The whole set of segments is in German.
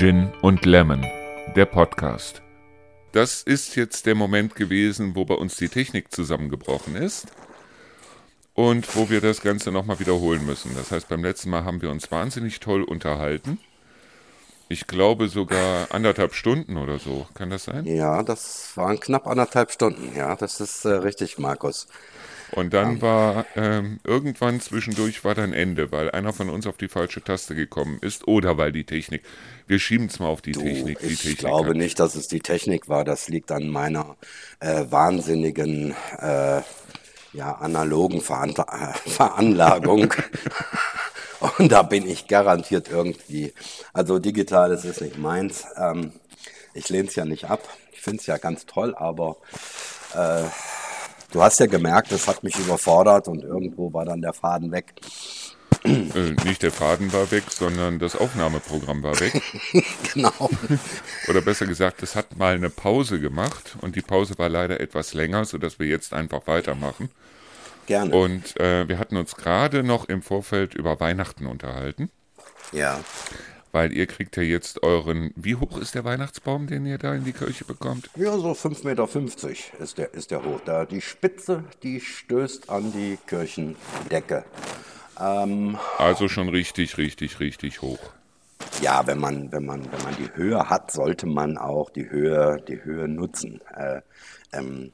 Gin und Lemon, der Podcast. Das ist jetzt der Moment gewesen, wo bei uns die Technik zusammengebrochen ist und wo wir das Ganze nochmal wiederholen müssen. Das heißt, beim letzten Mal haben wir uns wahnsinnig toll unterhalten. Ich glaube sogar anderthalb Stunden oder so. Kann das sein? Ja, das waren knapp anderthalb Stunden. Ja, das ist äh, richtig, Markus. Und dann war ähm, irgendwann zwischendurch war dann Ende, weil einer von uns auf die falsche Taste gekommen ist oder weil die Technik. Wir schieben es mal auf die Du, Technik. Die ich Technik glaube hat- nicht, dass es die Technik war. Das liegt an meiner äh, wahnsinnigen, äh, ja, analogen Veran äh, Veranlagung. Und da bin ich garantiert irgendwie. Also digitales ist nicht meins. Ähm, ich lehne es ja nicht ab. Ich finde es ja ganz toll, aber äh, du hast ja gemerkt, es hat mich überfordert und irgendwo war dann der Faden weg. Äh, nicht der Faden war weg, sondern das Aufnahmeprogramm war weg. genau. Oder besser gesagt, es hat mal eine Pause gemacht und die Pause war leider etwas länger, sodass wir jetzt einfach weitermachen. Gerne. Und äh, wir hatten uns gerade noch im Vorfeld über Weihnachten unterhalten, ja. Weil ihr kriegt ja jetzt euren, wie hoch ist der Weihnachtsbaum, den ihr da in die Kirche bekommt? Ja, so 5,50 Meter ist der, ist der hoch. Da, die Spitze, die stößt an die Kirchendecke. Ähm, Also schon richtig, richtig, richtig hoch. ja, wenn man, wenn, man, wenn man die Höhe hat, sollte man auch die Höhe, die Höhe nutzen. Äh, ähm,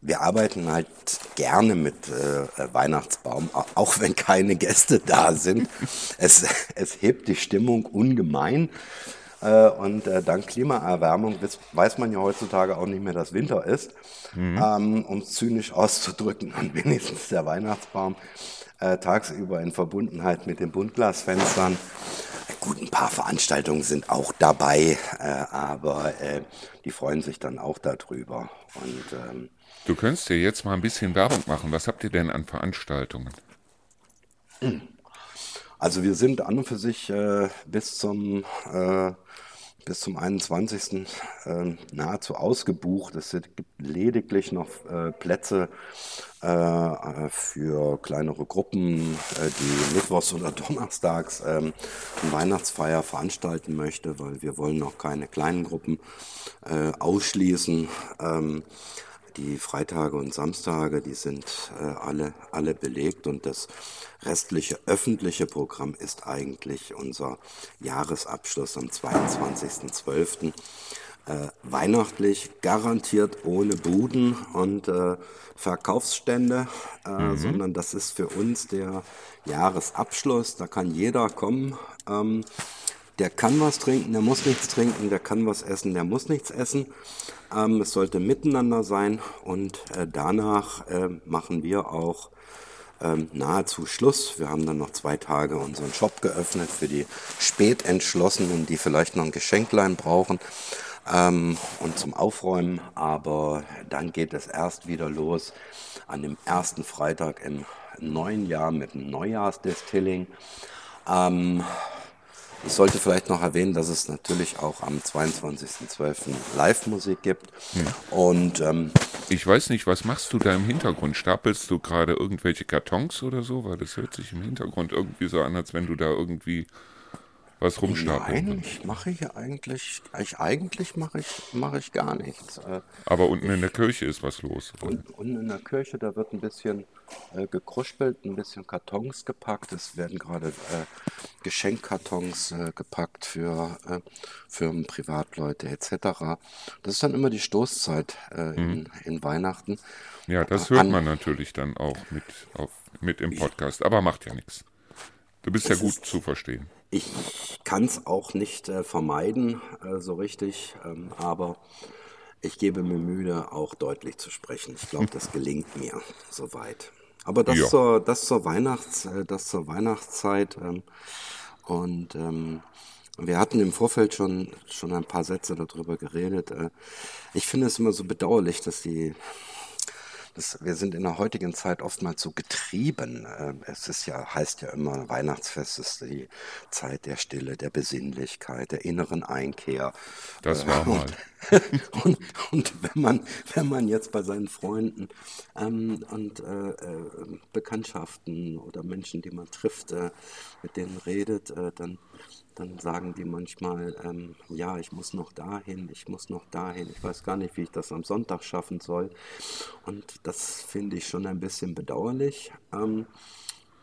wir arbeiten halt gerne mit äh, Weihnachtsbaum, au- auch wenn keine Gäste da sind. Es, es hebt die Stimmung ungemein. Äh, und äh, dank Klimaerwärmung wiss- weiß man ja heutzutage auch nicht mehr, dass Winter ist, ähm, um es zynisch auszudrücken. Und wenigstens der Weihnachtsbaum äh, tagsüber in Verbundenheit mit den Buntglasfenstern. Gut, ein paar Veranstaltungen sind auch dabei, äh, aber äh, die freuen sich dann auch darüber. Und ähm, Du könntest ja jetzt mal ein bisschen Werbung machen. Was habt ihr denn an Veranstaltungen? Also wir sind an und für sich äh, bis zum äh, bis zum 21. Äh, nahezu ausgebucht. Es gibt lediglich noch äh, Plätze äh, für kleinere Gruppen, äh, die mittwochs oder donnerstags ähm, eine Weihnachtsfeier veranstalten möchte, weil wir wollen noch keine kleinen Gruppen ausschließen. Ähm, die Freitage und Samstage, die sind äh, alle, alle belegt und das restliche öffentliche Programm ist eigentlich unser Jahresabschluss am 22.12. Äh, weihnachtlich garantiert ohne Buden und äh, Verkaufsstände, äh, sondern das ist für uns der Jahresabschluss. Da kann jeder kommen. Ähm, der kann was trinken, der muss nichts trinken, der kann was essen, der muss nichts essen. Ähm, es sollte miteinander sein und äh, danach äh, machen wir auch ähm, nahezu Schluss. Wir haben dann noch zwei Tage unseren Shop geöffnet für die Spätentschlossenen, die vielleicht noch ein Geschenklein brauchen ähm, und zum Aufräumen. Aber dann geht es erst wieder los an dem ersten Freitag im neuen Jahr mit dem Neujahrsdistilling. Ähm, ich sollte vielleicht noch erwähnen, dass es natürlich auch am 22.12. Live-Musik gibt. Und ähm, Ich weiß nicht, was machst du da im Hintergrund? Stapelst du gerade irgendwelche Kartons oder so? Weil das hört sich im Hintergrund irgendwie so an, als wenn du da irgendwie was rumstapeln nein, ich mache hier eigentlich, ich, eigentlich mache ich, mache ich gar nichts. Äh, Aber unten in der Kirche ist was los. Und unten in der Kirche, da wird ein bisschen äh, gekruspelt, ein bisschen Kartons gepackt. Es werden gerade äh, Geschenkkartons äh, gepackt für äh, Firmen, Privatleute etc. Das ist dann immer die Stoßzeit in, in Weihnachten. Ja, das hört An- man natürlich dann auch mit, auf, mit im Podcast. Aber macht ja nichts. Du bist ja gut zu verstehen. Ich kann es auch nicht äh, vermeiden, äh, so richtig, ähm, aber ich gebe mir Mühe, auch deutlich zu sprechen. Ich glaube, das gelingt mir soweit. Aber das, Ja. zur, das, zur, Weihnachts, äh, das zur Weihnachtszeit. Ähm, und ähm, wir hatten im Vorfeld schon, schon ein paar Sätze darüber geredet. Äh, ich finde es immer so bedauerlich, dass die das, wir sind in der heutigen Zeit oftmals so getrieben. Äh, Es ist ja, heißt ja immer, Weihnachtsfest ist die Zeit der Stille, der Besinnlichkeit, der inneren Einkehr. Das Äh, war mal. und und, und wenn man, wenn man jetzt bei seinen Freunden ähm, und äh, äh, Bekanntschaften oder Menschen, die man trifft, äh, mit denen redet, äh, dann, dann sagen die manchmal, ähm, ja, ich muss noch dahin, ich muss noch dahin, ich weiß gar nicht, wie ich das am Sonntag schaffen soll. Und das finde ich schon ein bisschen bedauerlich. Ähm,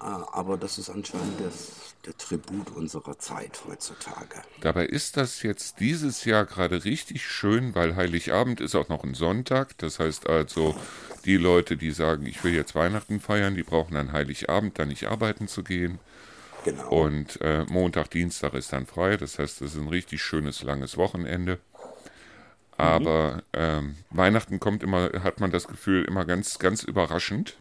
äh, aber das ist anscheinend das, der Tribut unserer Zeit heutzutage. Dabei ist das jetzt dieses Jahr gerade richtig schön, weil Heiligabend ist auch noch ein Sonntag. Das heißt also, die Leute, die sagen, ich will jetzt Weihnachten feiern, die brauchen an Heiligabend dann nicht arbeiten zu gehen. Genau. Und äh, Montag, Dienstag ist dann frei. Das heißt, es ist ein richtig schönes, langes Wochenende. Aber mhm. ähm, Weihnachten kommt immer, hat man das Gefühl, immer ganz, ganz überraschend.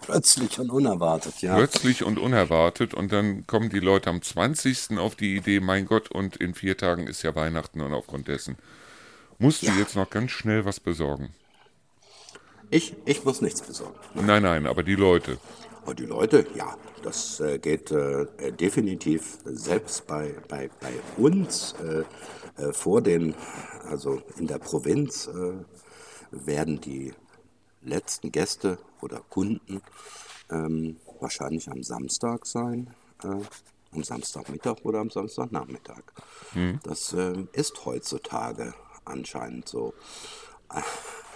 Plötzlich und unerwartet, ja. Plötzlich und unerwartet und dann kommen die Leute am 20. auf die Idee, mein Gott, und in vier Tagen ist ja Weihnachten und aufgrund dessen musst ja. du jetzt noch ganz schnell was besorgen. Ich, ich muss nichts besorgen. Nein, nein, nein aber die Leute. Aber die Leute, ja, das äh, geht äh, definitiv selbst bei, bei, bei uns äh, äh vor den, also in der Provinz äh, werden die letzten Gäste oder Kunden ähm, wahrscheinlich am Samstag sein, äh, am Samstagmittag oder am Samstagnachmittag. Hm. Das ist heutzutage anscheinend so.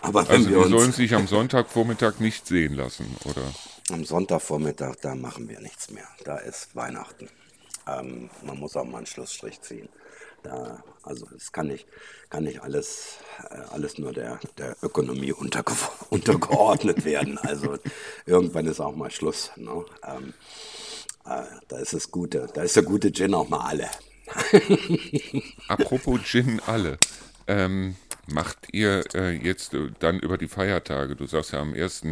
Aber wenn also wir die sollen sich am Sonntagvormittag nicht sehen lassen, oder? Am Sonntagvormittag, da machen wir nichts mehr. Da ist Weihnachten. Ähm, man muss auch mal einen Schlussstrich ziehen. Da, also es kann nicht, kann nicht alles, äh, alles nur der, der Ökonomie unterge untergeordnet werden. Also irgendwann ist auch mal Schluss. Ne? Ähm, äh, da ist das Gute, da ist der gute Gin auch mal alle. Apropos Gin alle. Ähm, macht ihr äh, jetzt äh, dann über die Feiertage, du sagst ja am 1.,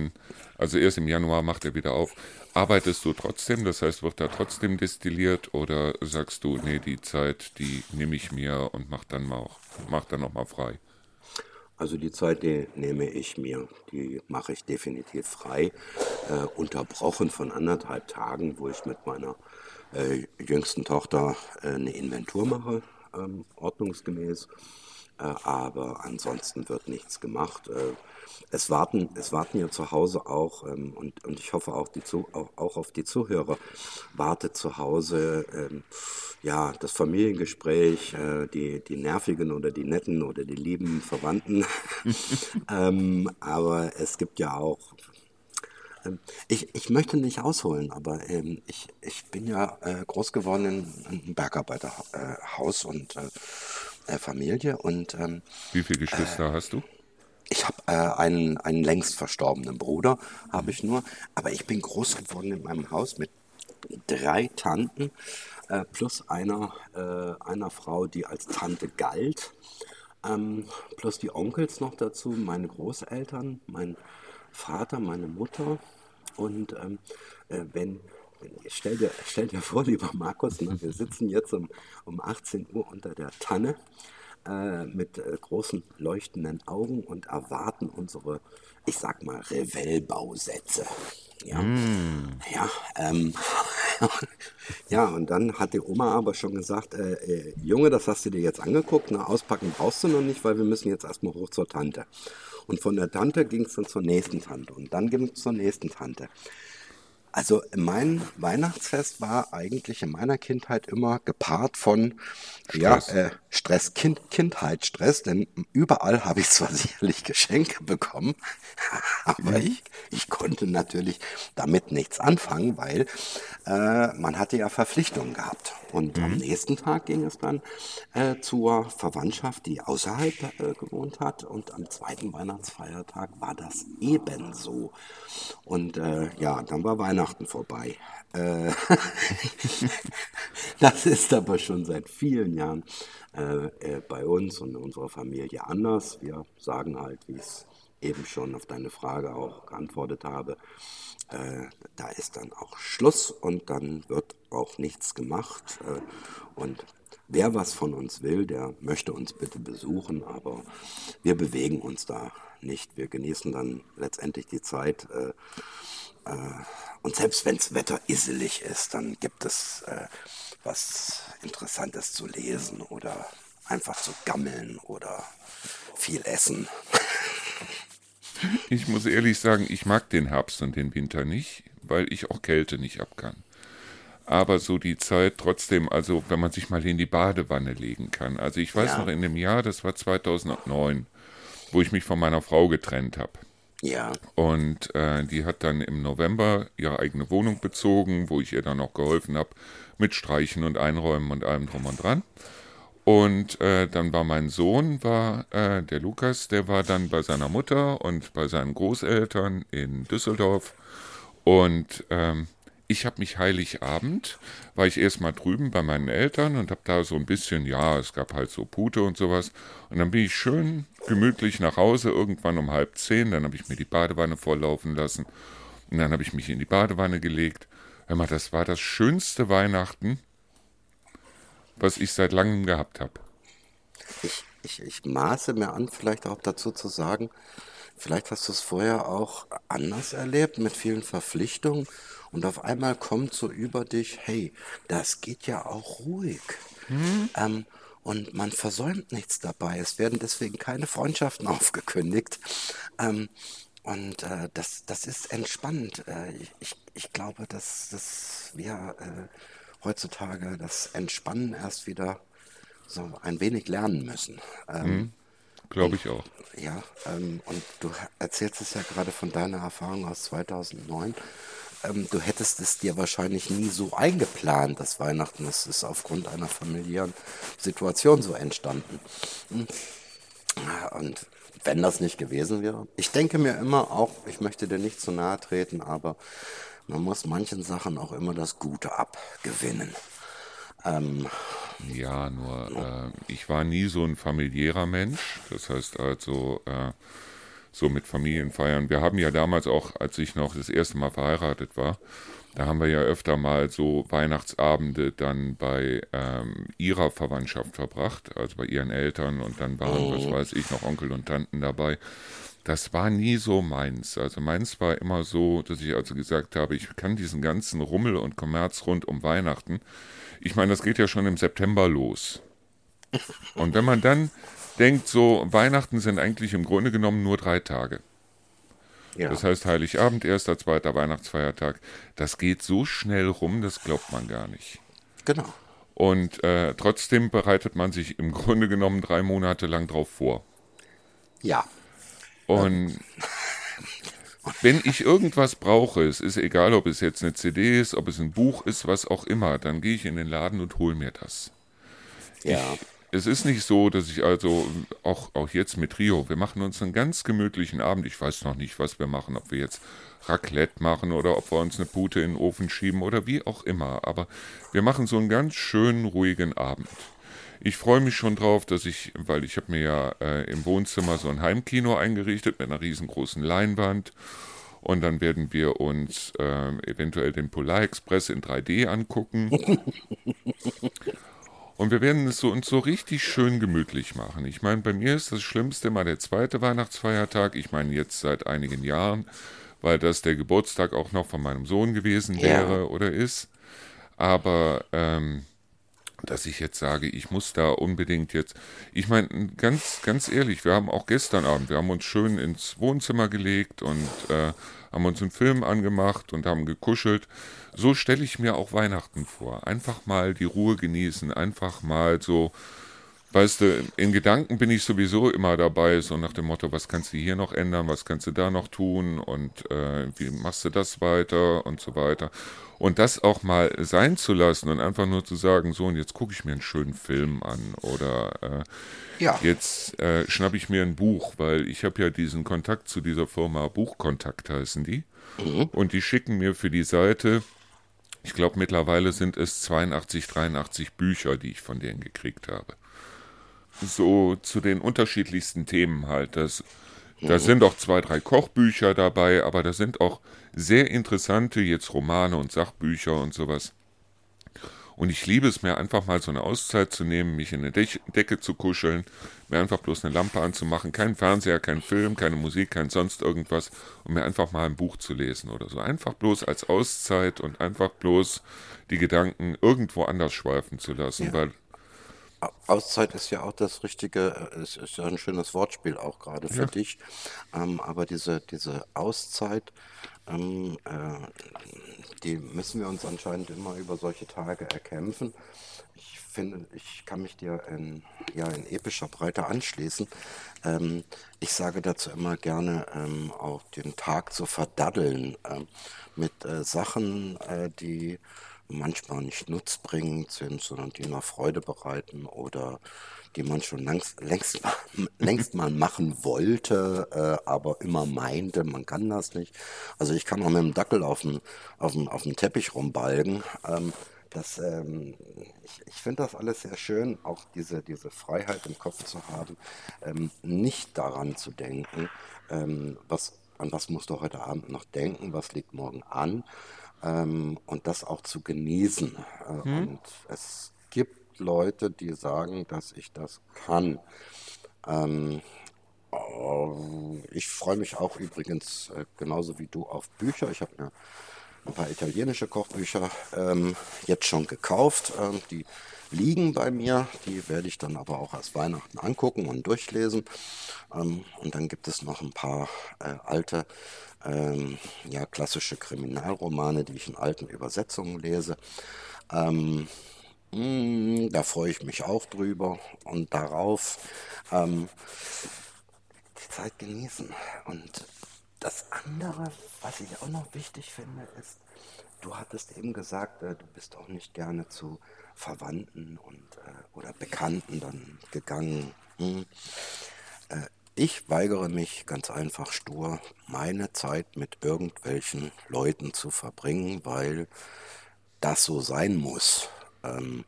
also erst im Januar macht er wieder auf, arbeitest du trotzdem, das heißt, wird da trotzdem destilliert oder sagst du, nee, die Zeit, die nehme ich mir und mach dann mal auch, mach dann nochmal frei? Also die Zeit, die nehme ich mir, die mache ich definitiv frei, äh, unterbrochen von anderthalb Tagen, wo ich mit meiner äh, jüngsten Tochter äh, eine Inventur mache, ähm, ordnungsgemäß. Äh, aber ansonsten wird nichts gemacht. Äh, es warten, es warten ja zu Hause auch, ähm, und, und ich hoffe auch, die zu, auch, auch auf die Zuhörer, wartet zu Hause ähm, ja, das Familiengespräch, äh, die, die nervigen oder die netten oder die lieben Verwandten. ähm, aber es gibt ja auch ich, ich möchte nicht ausholen, aber ähm, ich, ich bin ja äh, groß geworden in, in einem Bergarbeiterhaus und äh, äh, Familie. Und, ähm, Wie viele Geschwister äh, hast du? Ich habe äh, einen, einen längst verstorbenen Bruder, habe ich nur. Aber ich bin groß geworden in meinem Haus mit drei Tanten äh, plus einer, äh, einer Frau, die als Tante galt. Ähm, plus die Onkels noch dazu, meine Großeltern, mein Vater, meine Mutter. Und ähm, äh, wenn, stell dir, stell dir vor, lieber Markus, ne, wir sitzen jetzt um, um 18 Uhr unter der Tanne äh, mit äh, großen leuchtenden Augen und erwarten unsere, ich sag mal, Revell-Bausätze. Ja, mm. ja, ähm, ja, und dann hat die Oma aber schon gesagt, äh, äh, Junge, das hast du dir jetzt angeguckt, na, auspacken brauchst du noch nicht, weil wir müssen jetzt erstmal hoch zur Tante. Und von der Tante ging es dann zur nächsten Tante und dann ging es zur nächsten Tante. Also mein Weihnachtsfest war eigentlich in meiner Kindheit immer gepaart von Stress. Ja, äh, Stress, kind, Kindheitsstress, denn überall habe ich zwar sicherlich Geschenke bekommen, aber ich, ich konnte natürlich damit nichts anfangen, weil äh, man hatte ja Verpflichtungen gehabt. Und mhm. am nächsten Tag ging es dann äh, zur Verwandtschaft, die außerhalb äh, gewohnt hat. Und am zweiten Weihnachtsfeiertag war das ebenso. Und äh, ja, dann war Weihnachten vorbei. Äh, das ist aber schon seit vielen Jahren äh, äh, bei uns und unserer Familie anders. Wir sagen halt, wie es eben schon auf deine Frage auch geantwortet habe, da ist dann auch Schluss und dann wird auch nichts gemacht. Und wer was von uns will, der möchte uns bitte besuchen, aber wir bewegen uns da nicht. Wir genießen dann letztendlich die Zeit. Äh und selbst wenn das Wetter isselig ist, dann gibt es äh, was Interessantes zu lesen oder einfach zu gammeln oder viel essen. Ich muss ehrlich sagen, ich mag den Herbst und den Winter nicht, weil ich auch Kälte nicht ab kann. Aber so die Zeit trotzdem, also wenn man sich mal in die Badewanne legen kann. Also ich weiß Ja. noch in dem Jahr, das war 2009, wo ich mich von meiner Frau getrennt habe. Ja, Und äh, die hat dann im November ihre eigene Wohnung bezogen, wo ich ihr dann auch geholfen habe mit Streichen und Einräumen und allem drum und dran. Und äh, dann war mein Sohn, war äh, der Lukas, der war dann bei seiner Mutter und bei seinen Großeltern in Düsseldorf. Und ähm, ich habe mich Heiligabend, war ich erstmal drüben bei meinen Eltern und habe da so ein bisschen, ja, es gab halt so Pute und sowas. Und dann bin ich schön gemütlich nach Hause, irgendwann um halb zehn. Dann habe ich mir die Badewanne volllaufen lassen. Und dann habe ich mich in die Badewanne gelegt. Hör mal, das war das schönste Weihnachten, was ich seit langem gehabt habe. ich, ich, ich maße mir an, vielleicht auch dazu zu sagen, vielleicht hast du es vorher auch anders erlebt, mit vielen Verpflichtungen. Und auf einmal kommt so über dich, hey, das geht ja auch ruhig. Ähm, und man versäumt nichts dabei. Es werden deswegen keine Freundschaften aufgekündigt. Ähm, und äh, das, das ist entspannend. Äh, ich, ich, glaube, dass, dass wir äh, heutzutage das Entspannen erst wieder so ein wenig lernen müssen. Ähm, Glaube ich auch. ja, ähm, und du erzählst es ja gerade von deiner Erfahrung aus 2009. Ähm, du hättest es dir wahrscheinlich nie so eingeplant, das Weihnachten. Das ist aufgrund einer familiären Situation so entstanden. Hm. Und wenn das nicht gewesen wäre, ich denke mir immer auch, ich möchte dir nicht zu nahe treten, aber man muss manchen Sachen auch immer das Gute abgewinnen. Ähm, Ja, nur äh, ich war nie so ein familiärer Mensch. Das heißt also äh, so mit Familienfeiern. Wir haben ja damals auch, als ich noch das erste Mal verheiratet war, da haben wir ja öfter mal so Weihnachtsabende dann bei ähm, ihrer Verwandtschaft verbracht, also bei ihren Eltern und dann waren, was weiß ich, noch Onkel und Tanten dabei. Das war nie so meins. Also meins war immer so, dass ich also gesagt habe, ich kann diesen ganzen Rummel und Kommerz rund um Weihnachten. Ich meine, das geht ja schon im September los. Und wenn man dann denkt, so Weihnachten sind eigentlich im Grunde genommen nur drei Tage. ja. Das heißt Heiligabend, erster, zweiter Weihnachtsfeiertag. Das geht so schnell rum, das glaubt man gar nicht. genau. Und äh, trotzdem bereitet man sich im Grunde genommen drei Monate lang drauf vor. Ja. Und wenn ich irgendwas brauche, es ist egal, ob es jetzt eine CD ist, ob es ein Buch ist, was auch immer, dann gehe ich in den Laden und hole mir das. Ja. Es ist nicht so, dass ich also, auch, auch jetzt mit Rio, wir machen uns einen ganz gemütlichen Abend. Ich weiß noch nicht, was wir machen, ob wir jetzt Raclette machen oder ob wir uns eine Pute in den Ofen schieben oder wie auch immer. Aber wir machen so einen ganz schönen, ruhigen Abend. Ich freue mich schon drauf, dass ich, weil ich habe mir ja äh, im Wohnzimmer so ein Heimkino eingerichtet mit einer riesengroßen Leinwand. Und dann werden wir uns äh, eventuell den Polar Express in 3D angucken. Und wir werden es so, uns so richtig schön gemütlich machen. Ich meine, bei mir ist das Schlimmste immer der zweite Weihnachtsfeiertag. Ich meine, jetzt seit einigen Jahren, weil das der Geburtstag auch noch von meinem Sohn gewesen Ja. wäre oder ist. Aber ähm, dass ich jetzt sage, ich muss da unbedingt jetzt. Ich meine, ganz, ganz ehrlich, wir haben auch gestern Abend, wir haben uns schön ins Wohnzimmer gelegt und äh, haben uns einen Film angemacht und haben gekuschelt. So stelle ich mir auch Weihnachten vor. Einfach mal die Ruhe genießen, einfach mal so. Weißt du, in Gedanken bin ich sowieso immer dabei, so nach dem Motto, was kannst du hier noch ändern, was kannst du da noch tun und äh, wie machst du das weiter und so weiter. Und das auch mal sein zu lassen und einfach nur zu sagen, so und jetzt gucke ich mir einen schönen Film an oder äh, Ja. jetzt äh, schnappe ich mir ein Buch, weil ich habe ja diesen Kontakt zu dieser Firma, Buchkontakt heißen die. Und die schicken mir für die Seite, ich glaube mittlerweile sind es 82, 83 Bücher, die ich von denen gekriegt habe so zu den unterschiedlichsten Themen halt. Das, da sind auch zwei, drei Kochbücher dabei, aber da sind auch sehr interessante jetzt Romane und Sachbücher und sowas. Und ich liebe es mir einfach mal so eine Auszeit zu nehmen, mich in eine Dech Decke zu kuscheln, mir einfach bloß eine Lampe anzumachen, kein Fernseher, kein Film, keine Musik, kein sonst irgendwas und mir einfach mal ein Buch zu lesen oder so. Einfach bloß als Auszeit und einfach bloß die Gedanken irgendwo anders schweifen zu lassen, Ja. weil Auszeit ist ja auch das richtige, äh, es ist ja ein schönes Wortspiel auch gerade für Ja. dich. Ähm, aber diese, diese Auszeit, ähm, äh, die müssen wir uns anscheinend immer über solche Tage erkämpfen. Ich finde, ich kann mich dir in, ja, in epischer Breite anschließen. Ähm, ich sage dazu immer gerne, ähm, auch den Tag zu verdaddeln ähm, mit äh, Sachen, äh, die manchmal nicht nutzbringend sind, sondern die nur Freude bereiten oder die man schon längst, längst, mal, längst mal machen wollte, äh, aber immer meinte, man kann das nicht. Also ich kann auch mit dem Dackel auf dem, auf dem, auf dem Teppich rumbalgen. Ähm, das, ähm, ich ich finde das alles sehr schön, auch diese, diese Freiheit im Kopf zu haben, ähm, nicht daran zu denken, ähm, was, an was musst du heute Abend noch denken, was liegt morgen an, ähm, und das auch zu genießen. Äh, und es gibt Leute, die sagen, dass ich das kann. Ähm, oh, ich freue mich auch übrigens äh, genauso wie du auf Bücher. Ich habe mir ein paar italienische Kochbücher ähm, jetzt schon gekauft. Ähm, die liegen bei mir. Die werde ich dann aber auch erst Weihnachten angucken und durchlesen. Ähm, und dann gibt es noch ein paar äh, alte, ähm, ja, klassische Kriminalromane, die ich in alten Übersetzungen lese. Ähm, mm, da freue ich mich auch drüber und darauf. Ähm, die Zeit genießen. Und das andere, was ich auch noch wichtig finde, ist, du hattest eben gesagt, äh, du bist auch nicht gerne zu Verwandten und äh, oder Bekannten dann gegangen. Hm. Äh, ich weigere mich ganz einfach stur, meine Zeit mit irgendwelchen Leuten zu verbringen, weil das so sein muss. Ähm,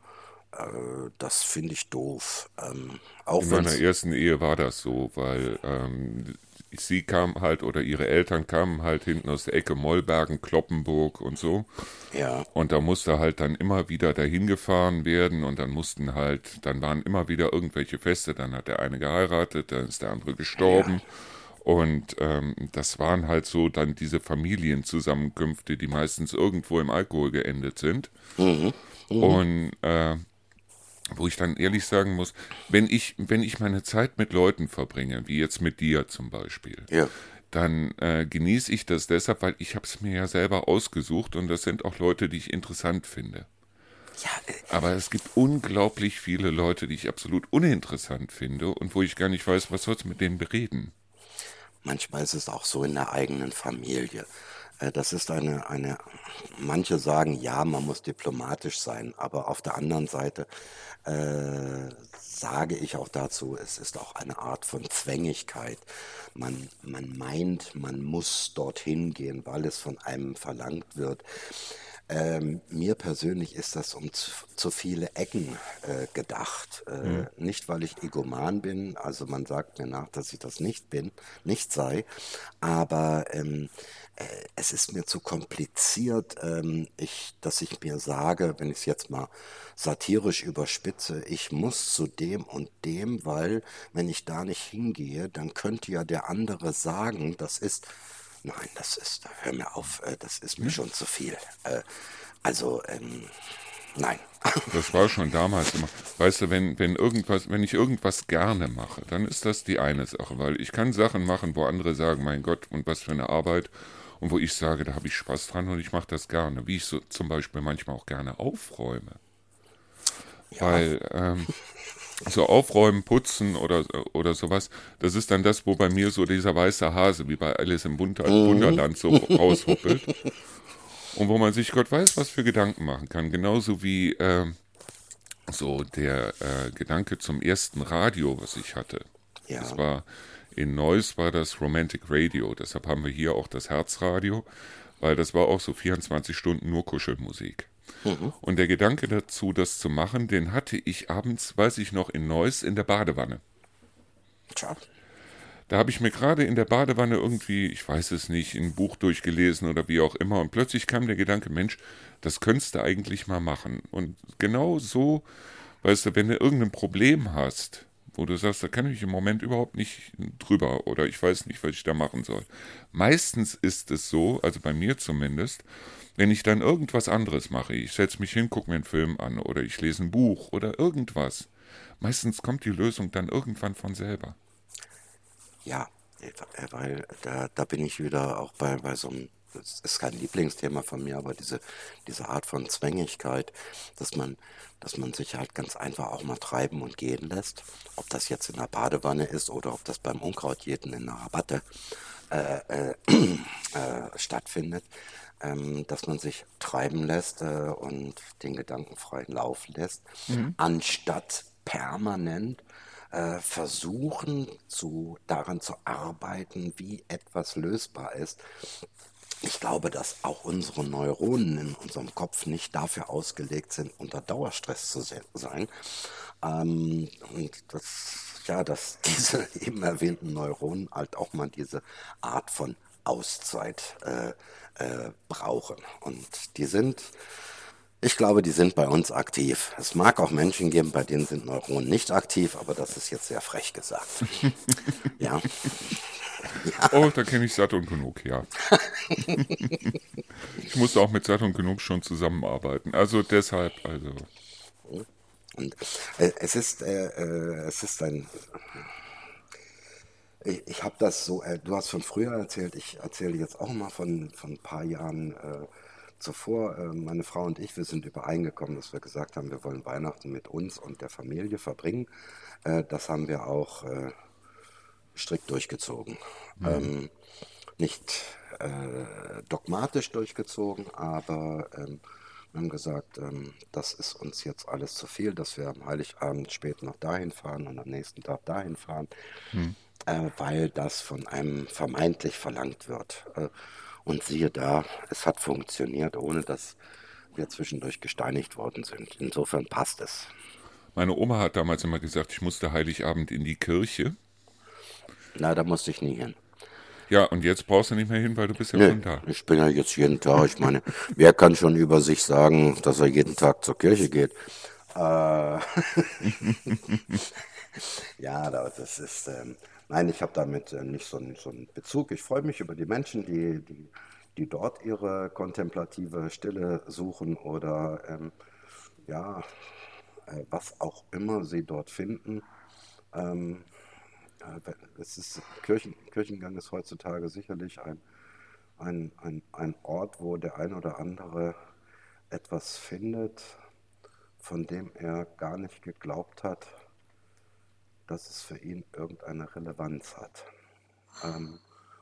äh, das finde ich doof. Ähm, auch In meiner ersten Ehe war das so, weil ähm, sie kam halt oder ihre Eltern kamen halt hinten aus der Ecke Mollbergen, Kloppenburg und so. ja, Und da musste halt dann immer wieder dahin gefahren werden und dann mussten halt, dann waren immer wieder irgendwelche Feste, dann hat der eine geheiratet, dann ist der andere gestorben. Und ähm, das waren halt so dann diese Familienzusammenkünfte, die meistens irgendwo im Alkohol geendet sind. Und äh, wo ich dann ehrlich sagen muss, wenn ich, wenn ich meine Zeit mit Leuten verbringe, wie jetzt mit dir zum Beispiel, ja. dann äh, genieße ich das deshalb, weil ich habe es mir ja selber ausgesucht und das sind auch Leute, die ich interessant finde. Ja, äh, Aber es gibt unglaublich viele Leute, die ich absolut uninteressant finde und wo ich gar nicht weiß, was soll's mit denen bereden. Manchmal ist es auch so in der eigenen Familie. Äh, Das ist eine, eine, manche sagen, ja, man muss diplomatisch sein, aber auf der anderen Seite äh, sage ich auch dazu, es ist auch eine Art von Zwängigkeit. Man, man meint, man muss dorthin gehen, weil es von einem verlangt wird. Ähm, mir persönlich ist das um zu, zu viele Ecken äh, gedacht. Äh, Nicht, weil ich egoman bin, also man sagt mir nach, dass ich das nicht bin, nicht sei, aber ähm, äh, es ist mir zu kompliziert, ähm, ich, dass ich mir sage, wenn ich es jetzt mal satirisch überspitze, ich muss zu dem und dem, weil wenn ich da nicht hingehe, dann könnte ja der andere sagen, das ist Nein, das ist, hör mir auf, äh, das ist mir schon zu viel. Äh, Also, ähm, nein. Das war schon damals immer. Weißt du, wenn, wenn irgendwas, wenn ich irgendwas gerne mache, dann ist das die eine Sache, weil ich kann Sachen machen, wo andere sagen, mein Gott, und was für eine Arbeit, und wo ich sage, da habe ich Spaß dran und ich mache das gerne. Wie ich so zum Beispiel manchmal auch gerne aufräume. Weil ähm, so aufräumen, putzen oder, oder sowas, das ist dann das, wo bei mir so dieser weiße Hase, wie bei Alice im Wunder Wunderland, so raushuppelt. Und wo man sich Gott weiß, was für Gedanken machen kann. Genauso wie ähm, so der äh, Gedanke zum ersten Radio, was ich hatte. Ja. Das war in Neuss war das Romantic Radio. Deshalb haben wir hier auch das Herzradio, weil das war auch so 24 Stunden nur Kuschelmusik. Und der Gedanke dazu, das zu machen, den hatte ich abends, weiß ich noch, in Neuss in der Badewanne. Tja, Da habe ich mir gerade in der Badewanne irgendwie, ich weiß es nicht, ein Buch durchgelesen oder wie auch immer. Und plötzlich kam der Gedanke, Mensch, das könntest du eigentlich mal machen. Und genau so, weißt du, wenn du irgendein Problem hast, wo du sagst, da kann ich im Moment überhaupt nicht drüber oder ich weiß nicht, was ich da machen soll. Meistens ist es so, also bei mir zumindest, wenn ich dann irgendwas anderes mache, ich setze mich hin, gucke mir einen Film an oder ich lese ein Buch oder irgendwas, meistens kommt die Lösung dann irgendwann von selber. Ja, weil da, da bin ich wieder auch bei, bei so einem, das ist kein Lieblingsthema von mir, aber diese, diese Art von Zwängigkeit, dass man, dass man sich halt ganz einfach auch mal treiben und gehen lässt. Ob das jetzt in der Badewanne ist oder ob das beim Unkrautjäten in der Rabatte äh, äh, äh, stattfindet, ähm, dass man sich treiben lässt äh, und den Gedanken freien Lauf lässt, mhm. anstatt permanent äh, versuchen, zu, daran zu arbeiten, wie etwas lösbar ist. Ich glaube, dass auch unsere Neuronen in unserem Kopf nicht dafür ausgelegt sind, unter Dauerstress zu sein. Ähm, und das, ja, dass diese eben erwähnten Neuronen halt auch mal diese Art von Auszeit äh, äh, brauchen. Und die sind ich glaube, die sind bei uns aktiv. Es mag auch Menschen geben, bei denen sind Neuronen nicht aktiv, aber das ist jetzt sehr frech gesagt. ja. ja. Oh, da kenne ich Satt und genug, ja. ich musste auch mit Satt und genug schon zusammenarbeiten. Also deshalb, also. Und äh, es ist, äh, äh, es ist ein. Ich, ich habe das so, äh, du hast von früher erzählt, ich erzähle jetzt auch mal von, von ein paar Jahren äh, zuvor, äh, meine Frau und ich, wir sind übereingekommen, dass wir gesagt haben, wir wollen Weihnachten mit uns und der Familie verbringen. Äh, das haben wir auch äh, strikt durchgezogen. Mhm. Ähm, nicht dogmatisch durchgezogen, aber ähm, wir haben gesagt, ähm, das ist uns jetzt alles zu viel, dass wir am Heiligabend spät noch dahin fahren und am nächsten Tag dahin fahren, mhm. weil das von einem vermeintlich verlangt wird. Und siehe da, es hat funktioniert, ohne dass wir zwischendurch gesteinigt worden sind. Insofern passt es. Meine Oma hat damals immer gesagt, ich musste Heiligabend in die Kirche. Na, da musste ich nie hin. Ja, und jetzt brauchst du nicht mehr hin, weil du bist ja nee, schon da. Ich bin ja jetzt jeden Tag. Ich meine, wer kann schon über sich sagen, dass er jeden Tag zur Kirche geht? Äh, ja, das ist. Ähm, Nein, ich habe damit äh, nicht so, einen, so einen Bezug. Ich freue mich über die Menschen, die, die, die dort ihre kontemplative Stille suchen oder ähm, ja, äh, was auch immer sie dort finden. Ähm, äh, es ist, Kirchen, Kirchengang ist heutzutage sicherlich ein, ein, ein, ein Ort, wo der ein oder andere etwas findet, von dem er gar nicht geglaubt hat, dass es für ihn irgendeine Relevanz hat. Ähm,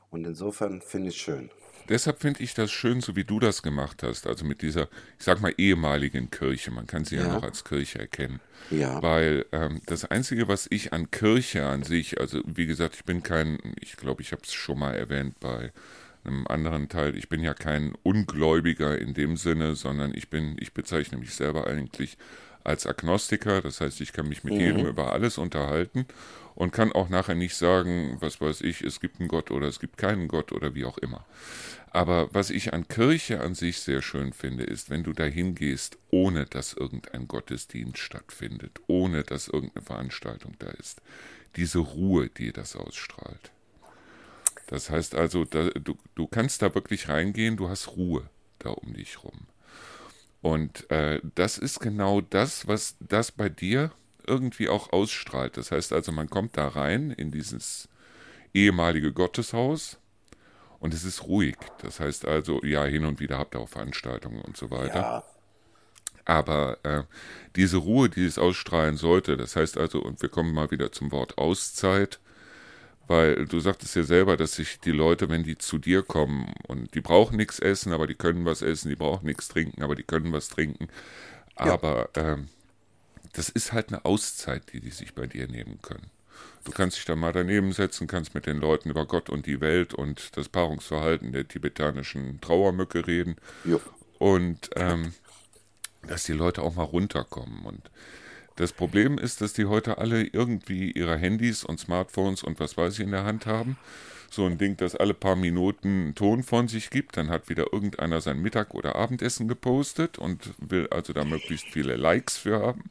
und insofern finde ich es schön. Deshalb finde ich das schön, so wie du das gemacht hast, also mit dieser, ich sag mal, ehemaligen Kirche. Man kann sie ja, ja noch als Kirche erkennen. Ja. Weil ähm, das Einzige, was ich an Kirche an sich, also wie gesagt, ich bin kein, ich glaube, ich habe es schon mal erwähnt bei einem anderen Teil, ich bin ja kein Ungläubiger in dem Sinne, sondern ich bin, ich bezeichne mich selber eigentlich als Agnostiker, das heißt, ich kann mich mit mhm. jedem über alles unterhalten und kann auch nachher nicht sagen, was weiß ich, es gibt einen Gott oder es gibt keinen Gott oder wie auch immer. Aber was ich an Kirche an sich sehr schön finde, ist, wenn du dahin gehst, ohne dass irgendein Gottesdienst stattfindet, ohne dass irgendeine Veranstaltung da ist. Diese Ruhe, die das ausstrahlt. Das heißt also, da, du, du kannst da wirklich reingehen, du hast Ruhe da um dich rum. Und äh, das ist genau das, was das bei dir irgendwie auch ausstrahlt. Das heißt also, man kommt da rein in dieses ehemalige Gotteshaus und es ist ruhig. Das heißt also, ja, hin und wieder habt ihr auch Veranstaltungen und so weiter. Ja. Aber äh, diese Ruhe, die es ausstrahlen sollte, das heißt also, und wir kommen mal wieder zum Wort Auszeit, weil du sagtest ja selber, dass sich die Leute, wenn die zu dir kommen und die brauchen nichts essen, aber die können was essen, die brauchen nichts trinken, aber die können was trinken. Aber ja. ähm, das ist halt eine Auszeit, die die sich bei dir nehmen können. Du kannst dich da mal daneben setzen, kannst mit den Leuten über Gott und die Welt und das Paarungsverhalten der tibetanischen Trauermücke reden. Jo. Und ähm, dass die Leute auch mal runterkommen. Und das Problem ist, dass die heute alle irgendwie ihre Handys und Smartphones und was weiß ich in der Hand haben. So ein Ding, das alle paar Minuten Ton von sich gibt. Dann hat wieder irgendeiner sein Mittag- oder Abendessen gepostet und will also da möglichst viele Likes für haben.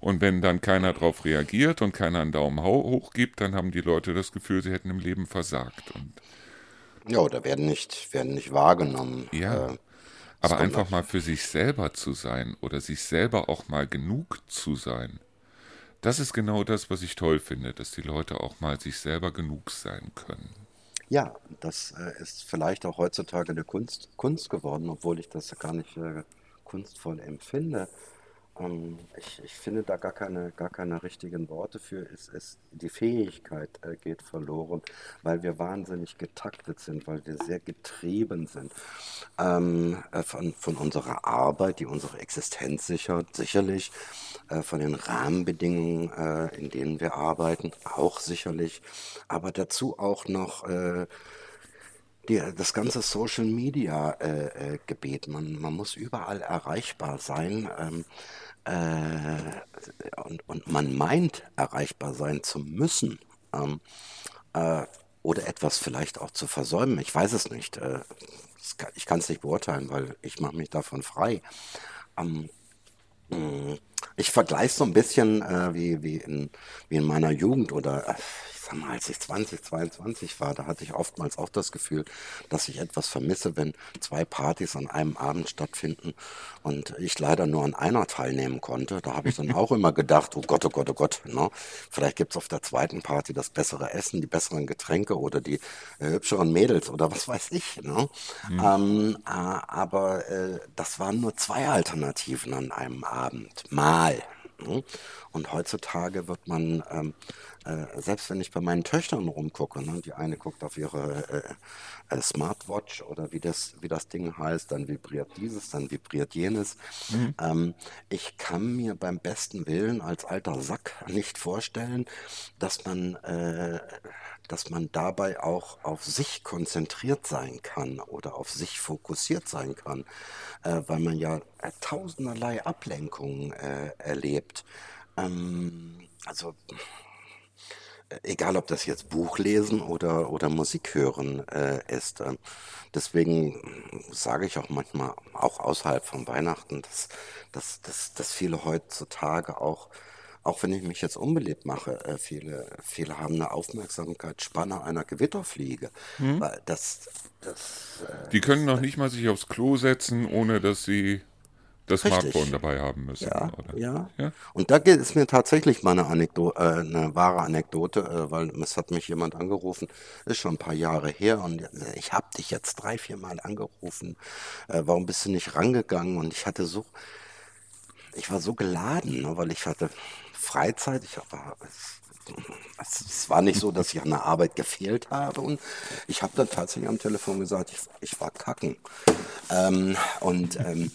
Und wenn dann keiner darauf reagiert und keiner einen Daumen hoch gibt, dann haben die Leute das Gefühl, sie hätten im Leben versagt. Und ja, oder werden nicht, werden nicht wahrgenommen. Ja. Äh, aber einfach mal für sich selber zu sein oder sich selber auch mal genug zu sein, das ist genau das, was ich toll finde, dass die Leute auch mal sich selber genug sein können. Ja, das äh, ist vielleicht auch heutzutage eine Kunst, Kunst geworden, obwohl ich das gar nicht äh, kunstvoll empfinde. Ähm, ich, ich finde da gar keine, gar keine richtigen Worte für. Es, es, die Fähigkeit äh, geht verloren, weil wir wahnsinnig getaktet sind, weil wir sehr getrieben sind ähm, äh, von, von unserer Arbeit, die unsere Existenz sichert, sicherlich, äh, von den Rahmenbedingungen, äh, in denen wir arbeiten, auch sicherlich, aber dazu auch noch äh, die, das ganze Social Media äh, äh, Gebet. Man, man muss überall erreichbar sein. Ähm, äh, und, und man meint, erreichbar sein zu müssen. Ähm, äh, oder etwas vielleicht auch zu versäumen. Ich weiß es nicht. Äh, ich kann es nicht beurteilen, weil ich mache mich davon frei. Ähm, mm, ich vergleiche so ein bisschen äh, wie, wie, in, wie in meiner Jugend oder äh, sag mal, als ich 20, 22 war, da hatte ich oftmals auch das Gefühl, dass ich etwas vermisse, wenn zwei Partys an einem Abend stattfinden und ich leider nur an einer teilnehmen konnte. Da habe ich dann auch immer gedacht, oh Gott, oh Gott, oh Gott, ne? vielleicht gibt's auf der zweiten Party das bessere Essen, die besseren Getränke oder die äh, hübscheren Mädels oder was weiß ich. Ne? Mhm. Ähm, äh, aber äh, das waren nur zwei Alternativen an einem Abend. Mal. Ne? Und heutzutage wird man, ähm, äh, selbst wenn ich bei meinen Töchtern rumgucke, ne, die eine guckt auf ihre äh, äh, Smartwatch oder wie das, wie das Ding heißt, dann vibriert dieses, dann vibriert jenes. Mhm. Ähm, ich kann mir beim besten Willen als alter Sack nicht vorstellen, dass man äh, dass man dabei auch auf sich konzentriert sein kann oder auf sich fokussiert sein kann, äh, weil man ja tausenderlei Ablenkungen erlebt. Ähm, also egal ob das jetzt Buch lesen oder, oder Musik hören äh, ist. Äh, deswegen sage ich auch manchmal, auch außerhalb von Weihnachten, dass, dass, dass, dass viele heutzutage auch auch wenn ich mich jetzt unbeliebt mache, äh, viele, viele haben eine Aufmerksamkeitsspanne einer Gewitterfliege. Hm. Weil das, das, äh, die können noch nicht mal sich aufs Klo setzen, ohne dass sie das Richtig. Smartphone dabei haben müssen. Ja, ja, ja. Und da ist mir tatsächlich mal eine, Anekdote, äh, eine wahre Anekdote, äh, weil es hat mich jemand angerufen, ist schon ein paar Jahre her und ich habe dich jetzt drei, vier Mal angerufen. Äh, warum bist du nicht rangegangen? Und ich hatte so, ich war so geladen, ne, weil ich hatte Freizeit. Ich war, es, war nicht so, dass ich an der Arbeit gefehlt habe. Und ich habe dann tatsächlich am Telefon gesagt, ich, ich war kacken. Ähm, und ähm, äh,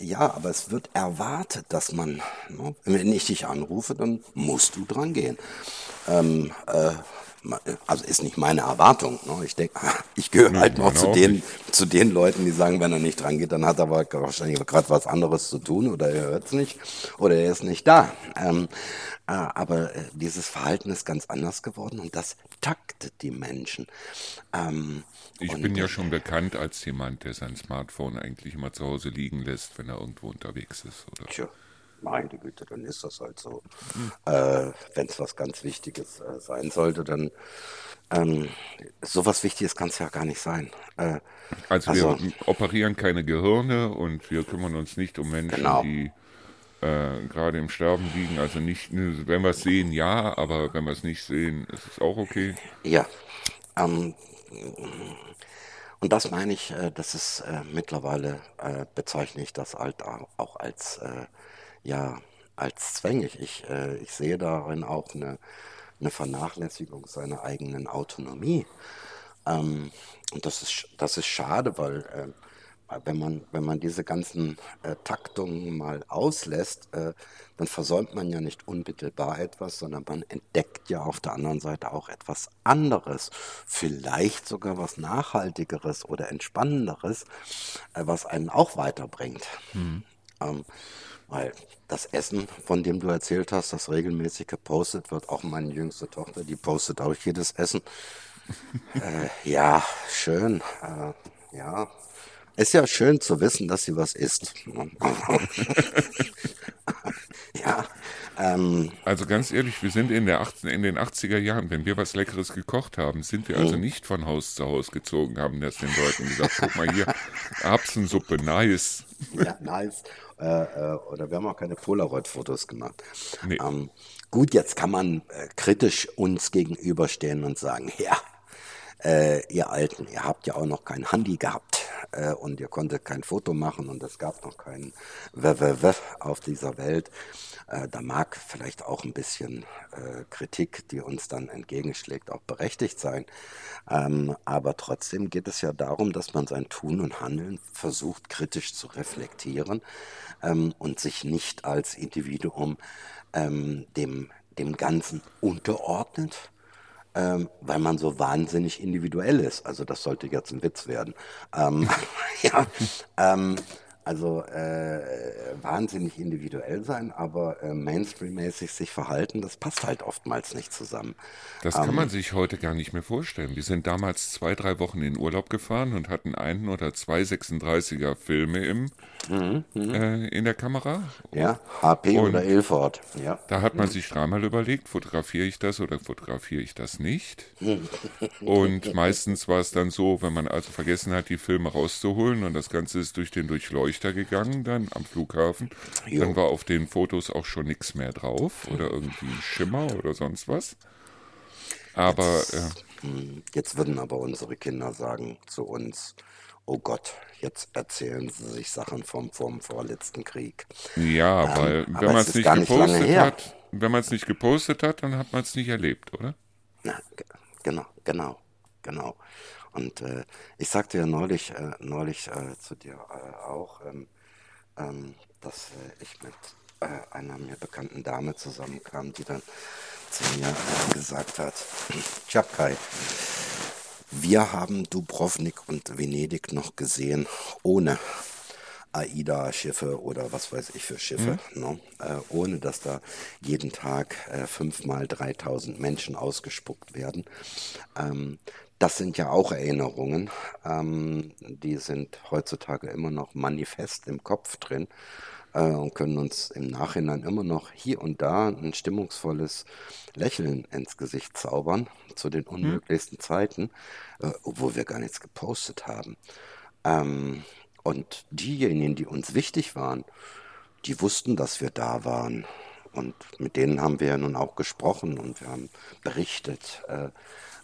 ja, aber es wird erwartet, dass man, ne, wenn ich dich anrufe, dann musst du dran gehen. Ähm, äh, also ist nicht meine Erwartung. Ne? Ich denke, ich gehöre halt noch zu den, zu den Leuten, die sagen, wenn er nicht dran geht, dann hat er wahrscheinlich gerade was anderes zu tun oder er hört es nicht oder er ist nicht da. Ähm, äh, aber äh, dieses Verhalten ist ganz anders geworden und das taktet die Menschen. Ähm, ich bin ja schon bekannt als jemand, der sein Smartphone eigentlich immer zu Hause liegen lässt, wenn er irgendwo unterwegs ist. Oder? Tja meine Güte, dann ist das halt so. Mhm. Äh, Wenn es was ganz Wichtiges äh, sein sollte, dann ähm, sowas Wichtiges kann es ja gar nicht sein. Äh, also, also, wir operieren keine Gehirne und wir kümmern uns nicht um Menschen, genau. die äh, gerade im Sterben liegen. Also nicht, wenn wir es sehen, ja, aber wenn wir es nicht sehen, ist es auch okay. Ja. Ähm, und das meine ich, äh, das ist äh, mittlerweile, äh, bezeichne ich das halt auch als ja, als zwängig. Ich, äh, ich sehe darin auch eine, eine Vernachlässigung seiner eigenen Autonomie. Ähm, und das ist, das ist schade, weil äh, wenn, man, wenn man diese ganzen äh, Taktungen mal auslässt, äh, dann versäumt man ja nicht unmittelbar etwas, sondern man entdeckt ja auf der anderen Seite auch etwas anderes, vielleicht sogar was Nachhaltigeres oder Entspannenderes, äh, was einen auch weiterbringt. Mhm. Ähm, weil das Essen, von dem du erzählt hast, das regelmäßig gepostet wird, auch meine jüngste Tochter, die postet auch jedes Essen. äh, ja, schön. Äh, ja, Ist ja schön zu wissen, dass sie was isst. ja. Ähm, also ganz ehrlich, wir sind in, der 18, in den 80er Jahren, wenn wir was Leckeres gekocht haben, sind wir also nicht von Haus zu Haus gezogen, haben das den Leuten gesagt, guck mal hier, Erbsensuppe, nice. Ja, nice. Äh, äh, oder wir haben auch keine Polaroid-Fotos gemacht. Nee. Ähm, gut, jetzt kann man äh, kritisch uns gegenüberstehen und sagen, ja, äh, ihr Alten, ihr habt ja auch noch kein Handy gehabt äh, und ihr konntet kein Foto machen und es gab noch kein WWW auf dieser Welt. Äh, da mag vielleicht auch ein bisschen äh, Kritik, die uns dann entgegenschlägt, auch berechtigt sein. Ähm, aber trotzdem geht es ja darum, dass man sein Tun und Handeln versucht, kritisch zu reflektieren ähm, und sich nicht als Individuum ähm, dem, dem Ganzen unterordnet. Ähm, weil man so wahnsinnig individuell ist. Also das sollte jetzt ein Witz werden. Ähm, ja, ähm, also äh, wahnsinnig individuell sein, aber äh, Mainstream-mäßig sich verhalten, das passt halt oftmals nicht zusammen. Das kann ähm, man sich heute gar nicht mehr vorstellen. Wir sind damals zwei, drei Wochen in Urlaub gefahren und hatten einen oder zwei 36er Filme im, mhm, mhm, äh, in der Kamera. Ja, HP und oder Ilford. Ja. Da hat man sich dreimal überlegt, fotografiere ich das oder fotografiere ich das nicht. und meistens war es dann so, wenn man also vergessen hat, die Filme rauszuholen und das Ganze ist durch den Durchleuchter Leuchter gegangen dann am Flughafen. Jo. Dann war auf den Fotos auch schon nichts mehr drauf oder irgendwie Schimmer oder sonst was. Aber jetzt, äh, jetzt würden aber unsere Kinder sagen zu uns, oh Gott, jetzt erzählen sie sich Sachen vom, vom vorletzten Krieg. Ja, ähm, weil wenn man es nicht gepostet nicht hat, wenn man es nicht gepostet hat, dann hat man es nicht erlebt, oder? Na, genau, genau, genau. Und äh, ich sagte ja neulich, äh, neulich äh, zu dir äh, auch, ähm, ähm, dass äh, ich mit äh, einer mir bekannten Dame zusammenkam, die dann zu mir gesagt hat, Chapkai, wir haben Dubrovnik und Venedig noch gesehen ohne AIDA-Schiffe oder was weiß ich für Schiffe, mhm. ne? äh, ohne dass da jeden Tag äh, fünfmal 3000 Menschen ausgespuckt werden. Ähm, das sind ja auch Erinnerungen. Ähm, die sind heutzutage immer noch manifest im Kopf drin und können uns im Nachhinein immer noch hier und da ein stimmungsvolles Lächeln ins Gesicht zaubern zu den hm. unmöglichsten hm. Zeiten, äh, obwohl wir gar nichts gepostet haben. Ähm, und diejenigen, die uns wichtig waren, die wussten, dass wir da waren. Und mit denen haben wir ja nun auch gesprochen und wir haben berichtet. Äh,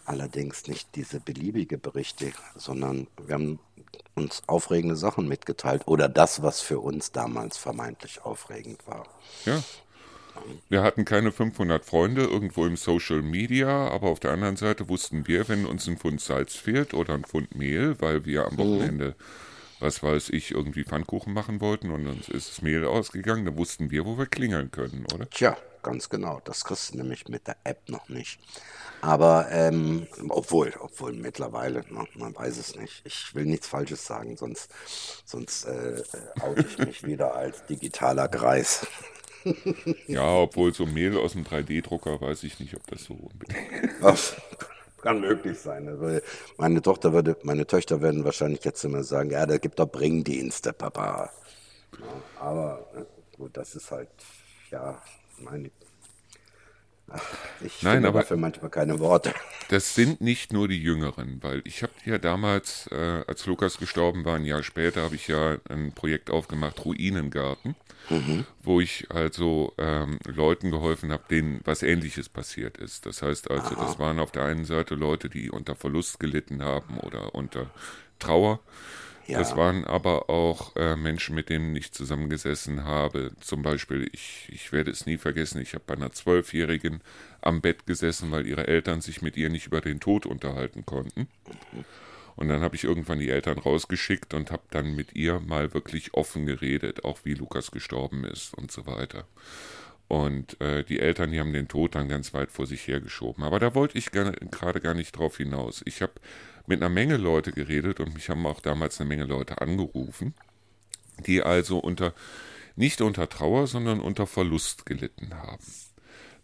allerdings nicht diese beliebige Berichte, sondern wir haben uns aufregende Sachen mitgeteilt oder das, was für uns damals vermeintlich aufregend war. Ja. Wir hatten keine 500 Freunde irgendwo im Social Media, aber auf der anderen Seite wussten wir, wenn uns ein Pfund Salz fehlt oder ein Pfund Mehl, weil wir am mhm. Wochenende, was weiß ich, irgendwie Pfannkuchen machen wollten und uns ist das Mehl ausgegangen, dann wussten wir, wo wir klingeln können, oder? Tja, ganz genau. Das kriegst du nämlich mit der App noch nicht. Aber ähm, obwohl, obwohl mittlerweile, ne, man weiß es nicht. Ich will nichts Falsches sagen, sonst, sonst äh, äh oute ich mich wieder als digitaler Greis. ja, obwohl so Mehl aus dem 3D-Drucker weiß ich nicht, ob das so unbedingt. Kann möglich sein. Also meine Tochter würde, meine Töchter werden wahrscheinlich jetzt immer sagen, ja, da gibt doch Bringdienste, Papa. Ja, aber äh, gut, das ist halt, ja, meine ich Nein, aber dafür manchmal keine Worte. Das sind nicht nur die Jüngeren, weil ich habe ja damals, äh, als Lukas gestorben war, ein Jahr später, habe ich ja ein Projekt aufgemacht, Ruinengarten, mhm. wo ich also ähm, Leuten geholfen habe, denen was Ähnliches passiert ist. Das heißt also, Aha. das waren auf der einen Seite Leute, die unter Verlust gelitten haben oder unter Trauer. Ja. Das waren aber auch äh, Menschen, mit denen ich zusammengesessen habe. Zum Beispiel, ich, ich werde es nie vergessen, ich habe bei einer Zwölfjährigen am Bett gesessen, weil ihre Eltern sich mit ihr nicht über den Tod unterhalten konnten. Und dann habe ich irgendwann die Eltern rausgeschickt und habe dann mit ihr mal wirklich offen geredet, auch wie Lukas gestorben ist und so weiter. Und äh, die Eltern, die haben den Tod dann ganz weit vor sich hergeschoben. Aber da wollte ich gerade gar nicht drauf hinaus. Ich habe mit einer Menge Leute geredet und mich haben auch damals eine Menge Leute angerufen, die also unter nicht unter Trauer, sondern unter Verlust gelitten haben.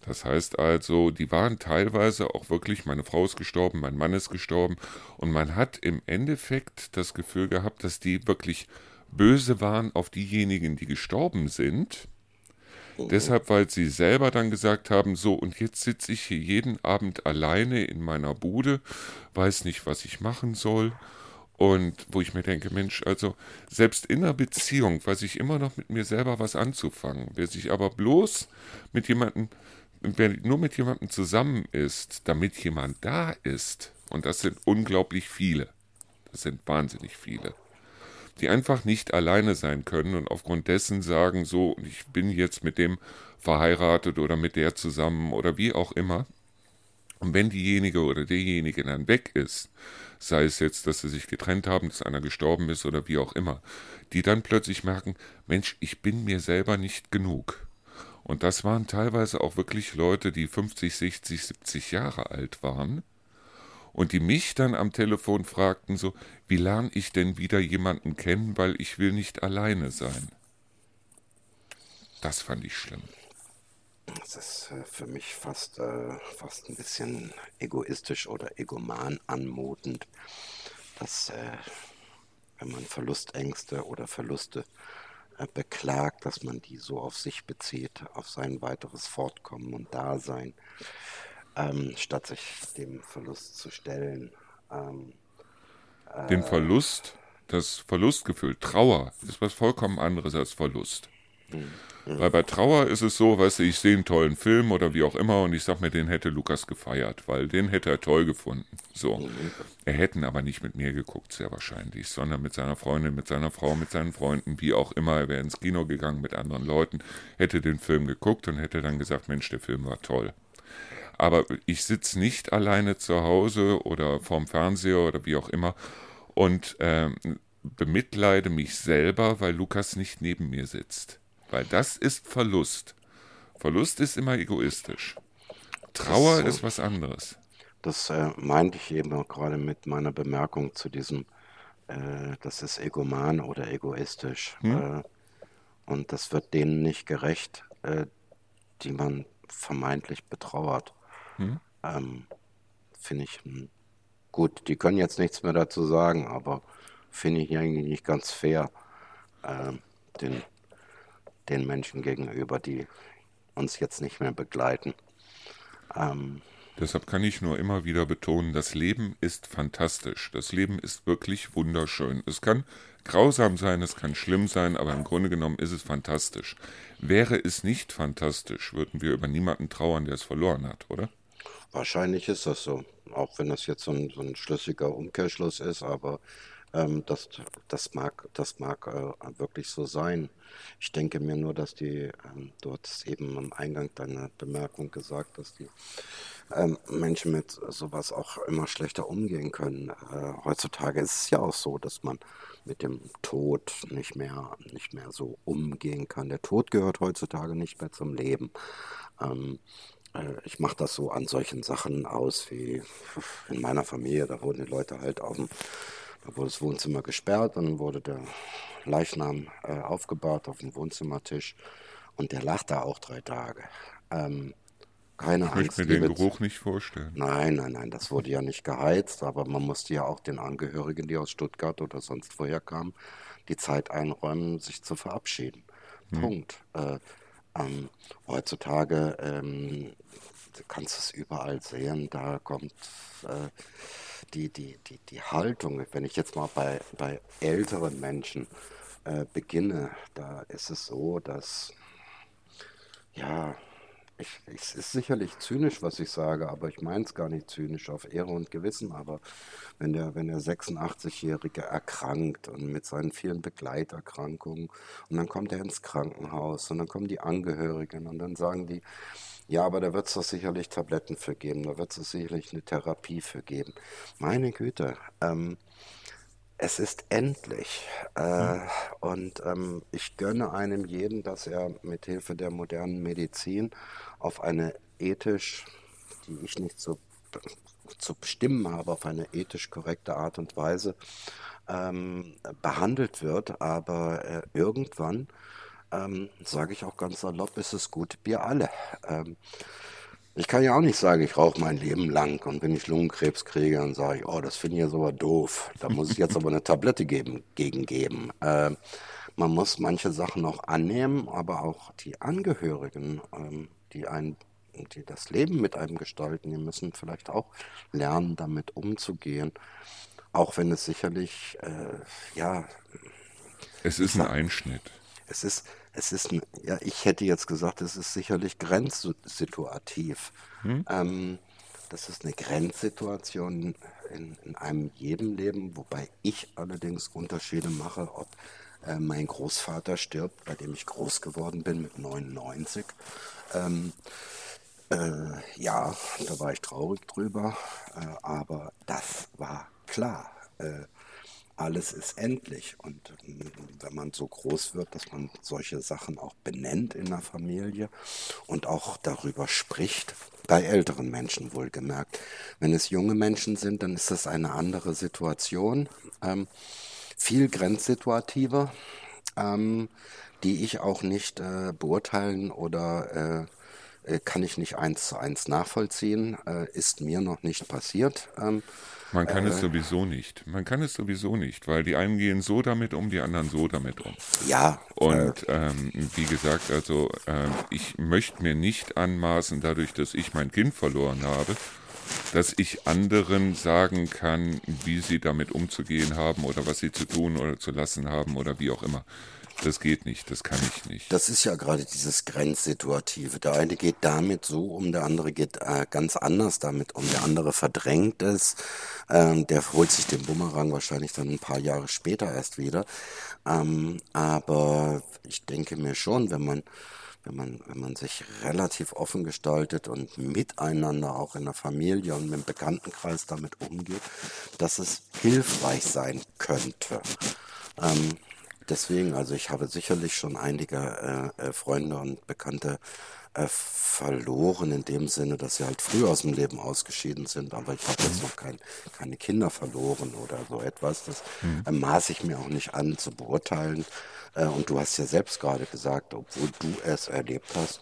Das heißt also, die waren teilweise auch wirklich, meine Frau ist gestorben, mein Mann ist gestorben und man hat im Endeffekt das Gefühl gehabt, dass die wirklich böse waren auf diejenigen, die gestorben sind. Deshalb, weil sie selber dann gesagt haben, so und jetzt sitze ich hier jeden Abend alleine in meiner Bude, weiß nicht, was ich machen soll. Und wo ich mir denke, Mensch, also selbst in einer Beziehung weiß ich immer noch mit mir selber was anzufangen. Wer sich aber bloß mit jemandem wer nur mit jemandem zusammen ist, damit jemand da ist, und das sind unglaublich viele, das sind wahnsinnig viele, die einfach nicht alleine sein können und aufgrund dessen sagen, so, ich bin jetzt mit dem verheiratet oder mit der zusammen oder wie auch immer. Und wenn diejenige oder derjenige dann weg ist, sei es jetzt, dass sie sich getrennt haben, dass einer gestorben ist oder wie auch immer, die dann plötzlich merken, Mensch, ich bin mir selber nicht genug. Und das waren teilweise auch wirklich Leute, die 50, 60, 70 Jahre alt waren und die mich dann am Telefon fragten so, wie lerne ich denn wieder jemanden kennen, weil ich will nicht alleine sein. Das fand ich schlimm. Das ist äh, für mich fast, äh, fast ein bisschen egoistisch oder egoman anmutend, dass äh, wenn man Verlustängste oder Verluste äh, beklagt, dass man die so auf sich bezieht, auf sein weiteres Fortkommen und Dasein, ähm, statt sich dem Verlust zu stellen. Ähm, Den Verlust, das Verlustgefühl, Trauer ist was vollkommen anderes als Verlust. Mhm. Weil bei Trauer ist es so, weißt du, ich sehe einen tollen Film oder wie auch immer und ich sag mir, den hätte Lukas gefeiert, weil den hätte er toll gefunden. So. Mhm. Er hätten aber nicht mit mir geguckt, sehr wahrscheinlich, sondern mit seiner Freundin, mit seiner Frau, mit seinen Freunden, wie auch immer. Er wäre ins Kino gegangen mit anderen Leuten, hätte den Film geguckt und hätte dann gesagt, Mensch, der Film war toll. Aber ich sitze nicht alleine zu Hause oder vorm Fernseher oder wie auch immer und äh, bemitleide mich selber, weil Lukas nicht neben mir sitzt. Weil das ist Verlust. Verlust ist immer egoistisch. Trauer das, ist was anderes. Das äh, meinte ich eben auch gerade mit meiner Bemerkung zu diesem, äh, das ist egoman oder egoistisch. Hm? Äh, und das wird denen nicht gerecht, äh, die man vermeintlich betrauert. Hm? Ähm, Finde ich hm, gut. Die können jetzt nichts mehr dazu sagen, aber finde ich eigentlich nicht ganz fair, ähm, den den Menschen gegenüber, die uns jetzt nicht mehr begleiten. Ähm, Deshalb kann ich nur immer wieder betonen, das Leben ist fantastisch. Das Leben ist wirklich wunderschön. Es kann grausam sein, es kann schlimm sein, aber im Grunde genommen ist es fantastisch. Wäre es nicht fantastisch, würden wir über niemanden trauern, der es verloren hat, oder? Wahrscheinlich ist das so. Auch wenn das jetzt so ein, so ein schlüssiger Umkehrschluss ist, aber ähm, das, das mag, das mag äh, wirklich so sein. Ich denke mir nur, dass die, ähm, du hattest eben am Eingang deiner Bemerkung gesagt, dass die ähm, Menschen mit sowas auch immer schlechter umgehen können. Äh, heutzutage ist es ja auch so, dass man mit dem Tod nicht mehr, nicht mehr so umgehen kann. Der Tod gehört heutzutage nicht mehr zum Leben. Ähm, äh, ich mache das so an solchen Sachen aus wie in meiner Familie, da wurden die Leute halt auf dem da wurde das Wohnzimmer gesperrt, dann wurde der Leichnam äh, aufgebahrt auf dem Wohnzimmertisch und der lag da auch drei Tage. Ähm, keine ich Angst. Ich mir den Geruch nicht vorstellen. Nein, nein, nein, das wurde ja nicht geheizt, aber man musste ja auch den Angehörigen, die aus Stuttgart oder sonst woher kamen, die Zeit einräumen, sich zu verabschieden. Hm. Punkt. Äh, ähm, heutzutage ähm, kannst du es überall sehen, da kommt äh, die, die, die, die Haltung, wenn ich jetzt mal bei, bei älteren Menschen äh, beginne, da ist es so, dass, ja, ich, es ist sicherlich zynisch, was ich sage, aber ich meine es gar nicht zynisch auf Ehre und Gewissen. Aber wenn der, wenn der 86-Jährige erkrankt und mit seinen vielen Begleiterkrankungen und dann kommt er ins Krankenhaus und dann kommen die Angehörigen und dann sagen die, ja, aber da wird es doch sicherlich Tabletten für geben, da wird es sicherlich eine Therapie für geben. Meine Güte, ähm, es ist endlich. Äh, mhm. Und ähm, ich gönne einem jeden, dass er mit Hilfe der modernen Medizin auf eine ethisch, die ich nicht so zu bestimmen habe, auf eine ethisch korrekte Art und Weise ähm, behandelt wird. Aber äh, irgendwann ähm, sage ich auch ganz salopp, ist es gut, wir alle. Ich kann ja auch nicht sagen, ich rauche mein Leben lang und wenn ich Lungenkrebs kriege, dann sage ich, oh, das finde ich jetzt aber doof. Da muss ich jetzt aber eine Tablette geben, gegen geben. Äh, man muss manche Sachen auch annehmen, aber auch die Angehörigen, ähm, die einen die das Leben mit einem gestalten, die müssen vielleicht auch lernen, damit umzugehen. Auch wenn es sicherlich, äh, ja. Es ist ein Einschnitt. Es ist, es ist, ja, ich hätte jetzt gesagt, es ist sicherlich grenzsituativ. Hm? Ähm, das ist eine Grenzsituation in, in einem jedem Leben, wobei ich allerdings Unterschiede mache, ob äh, mein Großvater stirbt, bei dem ich groß geworden bin mit 99. Ähm, äh, ja, da war ich traurig drüber, äh, aber das war klar. Äh, alles ist endlich. Und äh, wenn man so groß wird, dass man solche Sachen auch benennt in der Familie und auch darüber spricht, bei älteren Menschen wohlgemerkt. Wenn es junge Menschen sind, dann ist das eine andere Situation, ähm, viel grenzsituativer, ähm, die ich auch nicht äh, beurteilen oder äh, äh, kann ich nicht eins zu eins nachvollziehen, äh, ist mir noch nicht passiert. Ähm, man kann äh, es sowieso nicht. Man kann es sowieso nicht, weil die einen gehen so damit um, die anderen so damit um. Ja. Und äh, ähm, wie gesagt, also äh, ich möchte mir nicht anmaßen, dadurch, dass ich mein Kind verloren habe, dass ich anderen sagen kann, wie sie damit umzugehen haben oder was sie zu tun oder zu lassen haben oder wie auch immer. Das geht nicht, das kann ich nicht. Das ist ja gerade dieses Grenzsituative. Der eine geht damit so um, der andere geht äh, ganz anders damit um. Der andere verdrängt es. Ähm, der holt sich den Bumerang wahrscheinlich dann ein paar Jahre später erst wieder. Ähm, aber ich denke mir schon, wenn man wenn man, wenn man sich relativ offen gestaltet und miteinander auch in der Familie und im Bekanntenkreis damit umgeht, dass es hilfreich sein könnte. Ähm, deswegen, also ich habe sicherlich schon einige äh, äh, Freunde und Bekannte äh, verloren in dem Sinne, dass sie halt früh aus dem Leben ausgeschieden sind. Aber ich habe jetzt noch kein, keine Kinder verloren oder so etwas. Das mhm. äh, maße ich mir auch nicht an zu beurteilen. Äh, und du hast ja selbst gerade gesagt, obwohl du es erlebt hast,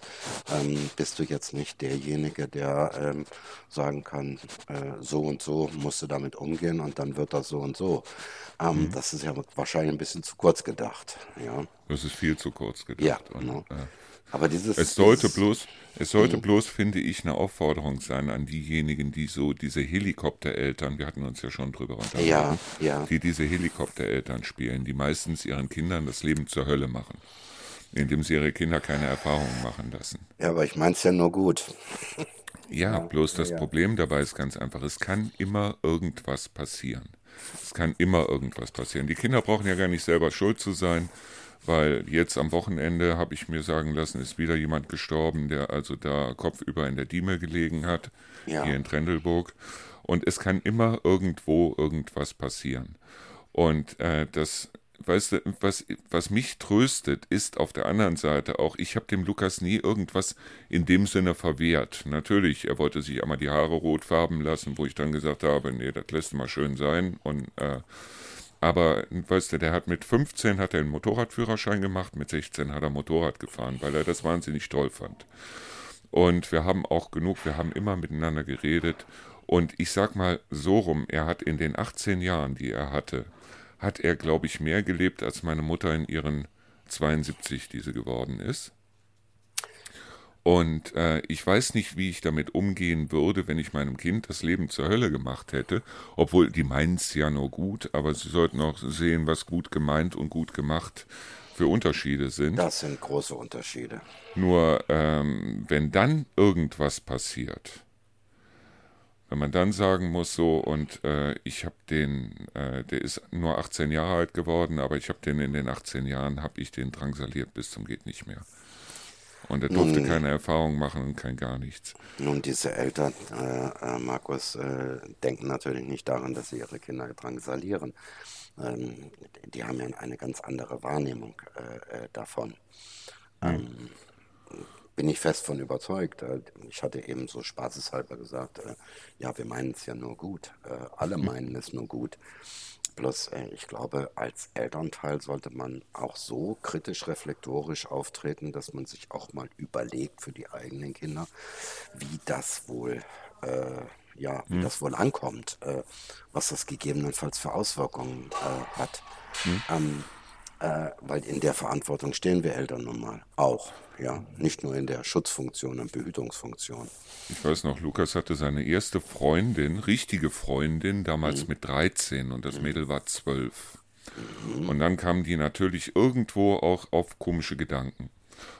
ähm, bist du jetzt nicht derjenige, der ähm, sagen kann, äh, so und so musst du damit umgehen und dann wird das so und so. Ähm, mhm. Das ist ja wahrscheinlich ein bisschen zu kurz gedacht. Ja. Das ist viel zu kurz gedacht. Ja, genau. Und, äh, aber dieses, es sollte dieses, bloß, es sollte mh. bloß, finde ich, eine Aufforderung sein an diejenigen, die so diese Helikoptereltern, wir hatten uns ja schon drüber unterhalten, ja, ja. die diese Helikoptereltern spielen, die meistens ihren Kindern das Leben zur Hölle machen, indem sie ihre Kinder keine Erfahrungen machen lassen. Ja, aber ich meine es ja nur gut. Ja, bloß das ja. Problem dabei ist ganz einfach, es kann immer irgendwas passieren. Es kann immer irgendwas passieren. Die Kinder brauchen ja gar nicht selber schuld zu sein weil jetzt am Wochenende habe ich mir sagen lassen, ist wieder jemand gestorben, der also da kopfüber in der Dieme gelegen hat, ja. hier in Trendelburg. Und es kann immer irgendwo irgendwas passieren. Und äh, das, weißt du, was, was mich tröstet, ist auf der anderen Seite auch, ich habe dem Lukas nie irgendwas in dem Sinne verwehrt. Natürlich, er wollte sich einmal die Haare rot färben lassen, wo ich dann gesagt habe, nee, das lässt mal schön sein. Und äh, aber, weißt du, der hat mit 15 hat er einen Motorradführerschein gemacht, mit 16 hat er Motorrad gefahren, weil er das wahnsinnig toll fand. Und wir haben auch genug, wir haben immer miteinander geredet. Und ich sag mal so rum, er hat in den 18 Jahren, die er hatte, hat er, glaube ich, mehr gelebt als meine Mutter in ihren 72, die sie geworden ist. Und äh, ich weiß nicht, wie ich damit umgehen würde, wenn ich meinem Kind das Leben zur Hölle gemacht hätte. Obwohl, die meinen es ja nur gut, aber sie sollten auch sehen, was gut gemeint und gut gemacht für Unterschiede sind. Das sind große Unterschiede. Nur, ähm, wenn dann irgendwas passiert, wenn man dann sagen muss, so, und äh, ich habe den, äh, der ist nur 18 Jahre alt geworden, aber ich habe den in den 18 Jahren, habe ich den drangsaliert bis zum geht nicht mehr. Und er durfte nun, keine Erfahrung machen und kein gar nichts. Nun, diese Eltern, äh, äh, Markus, äh, denken natürlich nicht daran, dass sie ihre Kinder drangsalieren. Ähm, die haben ja eine ganz andere Wahrnehmung äh, davon. Ähm, bin ich fest von überzeugt. Äh, ich hatte eben so spaßeshalber gesagt, ja, wir meinen es ja nur gut. alle meinen es nur gut. Bloß, äh, ich glaube, als Elternteil sollte man auch so kritisch reflektorisch auftreten, dass man sich auch mal überlegt für die eigenen Kinder, wie das wohl, äh, ja, wie Hm. das wohl ankommt, äh, was das gegebenenfalls für Auswirkungen äh, hat. Ähm, äh, weil in der Verantwortung stehen wir Eltern nun mal auch, ja, nicht nur in der Schutzfunktion und Behütungsfunktion. Ich weiß noch, Lukas hatte seine erste Freundin, richtige Freundin, damals mit 13 und das Mädel war 12. Und dann kamen die natürlich irgendwo auch auf komische Gedanken.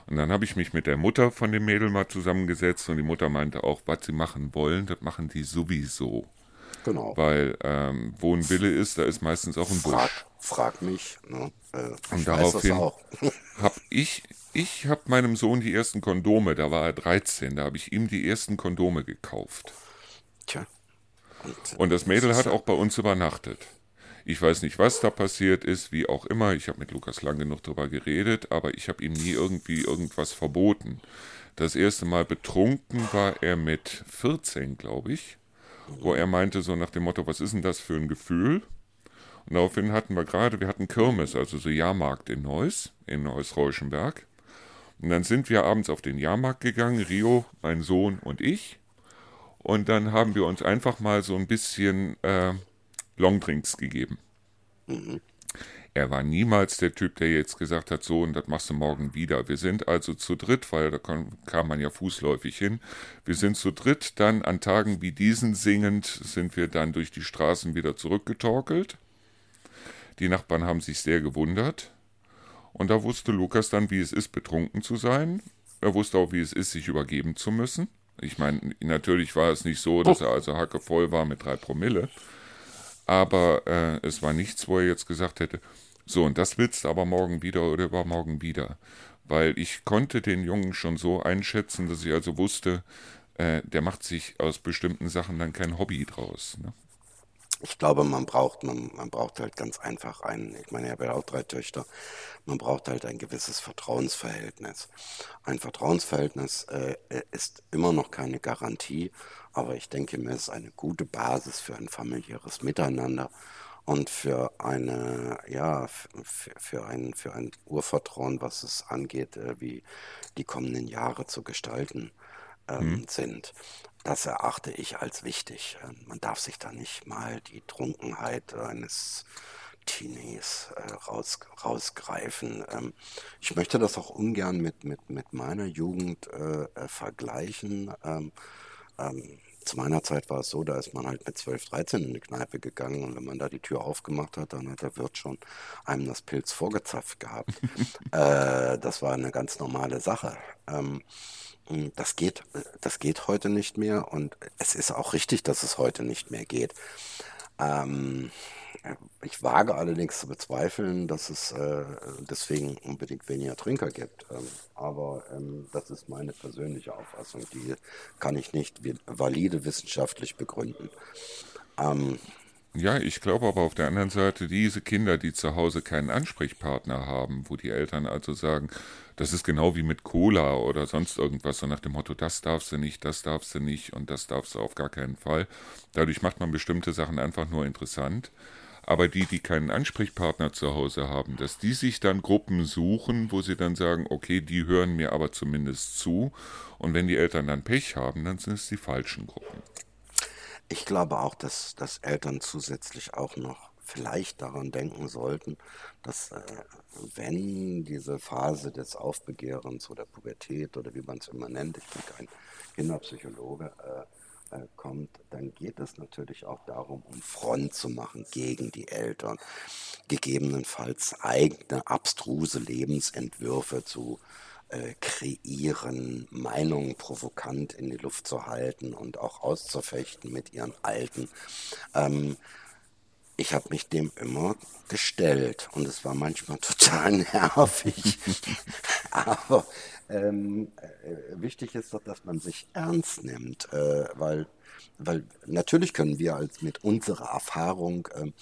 Und dann habe ich mich mit der Mutter von dem Mädel mal zusammengesetzt und die Mutter meinte auch, was sie machen wollen, das machen die sowieso. Genau. Weil ähm, wo ein Wille ist, da ist meistens auch ein Busch. Frag, mich, ne? äh, Und daraufhin auch. hab ich, ich habe meinem Sohn die ersten Kondome, da war er 13, da habe ich ihm die ersten Kondome gekauft. Tja. Und, Und das Mädel hat auch bei uns übernachtet. Ich weiß nicht, was da passiert ist, wie auch immer. Ich habe mit Lukas lang genug drüber geredet, aber ich habe ihm nie irgendwie irgendwas verboten. Das erste Mal betrunken war er mit 14, glaube ich, wo er meinte so nach dem Motto, was ist denn das für ein Gefühl? Und daraufhin hatten wir gerade, wir hatten Kirmes, also so Jahrmarkt in Neuss, in Neuss-Reuschenberg. Und dann sind wir abends auf den Jahrmarkt gegangen, Rio, mein Sohn und ich. Und dann haben wir uns einfach mal so ein bisschen äh, Longdrinks gegeben. Er war niemals der Typ, der jetzt gesagt hat, so und das machst du morgen wieder. Wir sind also zu dritt, weil da kam, kam man ja fußläufig hin. Wir sind zu dritt dann an Tagen wie diesen singend, sind wir dann durch die Straßen wieder zurückgetorkelt. Die Nachbarn haben sich sehr gewundert. Und da wusste Lukas dann, wie es ist, betrunken zu sein. Er wusste auch, wie es ist, sich übergeben zu müssen. Ich meine, natürlich war es nicht so, dass er also hackevoll war mit drei Promille. Aber äh, es war nichts, wo er jetzt gesagt hätte, so, und das willst du aber morgen wieder oder übermorgen wieder. Weil ich konnte den Jungen schon so einschätzen, dass ich also wusste, äh, der macht sich aus bestimmten Sachen dann kein Hobby draus. Ne? Ich glaube, man braucht, man, man braucht halt ganz einfach einen, ich meine, ich habe ja auch drei Töchter, man braucht halt ein gewisses Vertrauensverhältnis. Ein Vertrauensverhältnis äh, ist immer noch keine Garantie, aber ich denke mir, es ist eine gute Basis für ein familiäres Miteinander und für eine, ja, für, für ein, für ein Urvertrauen, was es angeht, äh, wie die kommenden Jahre zu gestalten ähm, sind. Das erachte ich als wichtig. Ähm, Man darf sich da nicht mal die Trunkenheit eines Teenies äh, raus, rausgreifen. Ähm, ich möchte das auch ungern mit, mit, mit meiner Jugend äh, äh, vergleichen. Ähm, ähm, zu meiner Zeit war es so, da ist man halt mit 12, 13 in eine Kneipe gegangen und wenn man da die Tür aufgemacht hat, dann hat der Wirt schon einem das Pilz vorgezapft gehabt. äh, das war eine ganz normale Sache. Ähm, das geht, das geht heute nicht mehr und es ist auch richtig, dass es heute nicht mehr geht. Ähm, ich wage allerdings zu bezweifeln, dass es äh, deswegen unbedingt weniger Trinker gibt. Ähm, aber ähm, das ist meine persönliche Auffassung. Die kann ich nicht valide wissenschaftlich begründen. Ähm, Ja, ich glaube aber auf der anderen Seite, diese Kinder, die zu Hause keinen Ansprechpartner haben, wo die Eltern also sagen, das ist genau wie mit Cola oder sonst irgendwas, so nach dem Motto, das darfst du nicht, das darfst du nicht und das darfst du auf gar keinen Fall. Dadurch macht man bestimmte Sachen einfach nur interessant. Aber die, die keinen Ansprechpartner zu Hause haben, dass die sich dann Gruppen suchen, wo sie dann sagen, okay, die hören mir aber zumindest zu. Und wenn die Eltern dann Pech haben, dann sind es die falschen Gruppen. Ich glaube auch, dass, dass Eltern zusätzlich auch noch vielleicht daran denken sollten, dass äh, wenn diese Phase des Aufbegehrens oder Pubertät oder wie man es immer nennt, ich bin kein Kinderpsychologe, äh, äh, kommt, dann geht es natürlich auch darum, um Front zu machen gegen die Eltern, gegebenenfalls eigene abstruse Lebensentwürfe zu äh, kreieren, Meinungen provokant in die Luft zu halten und auch auszufechten mit ihren Alten. Ähm, ich habe mich dem immer gestellt und es war manchmal total nervig. Aber ähm, äh, wichtig ist doch, dass man sich ernst nimmt, äh, weil, weil natürlich können wir als mit unserer Erfahrung ähm,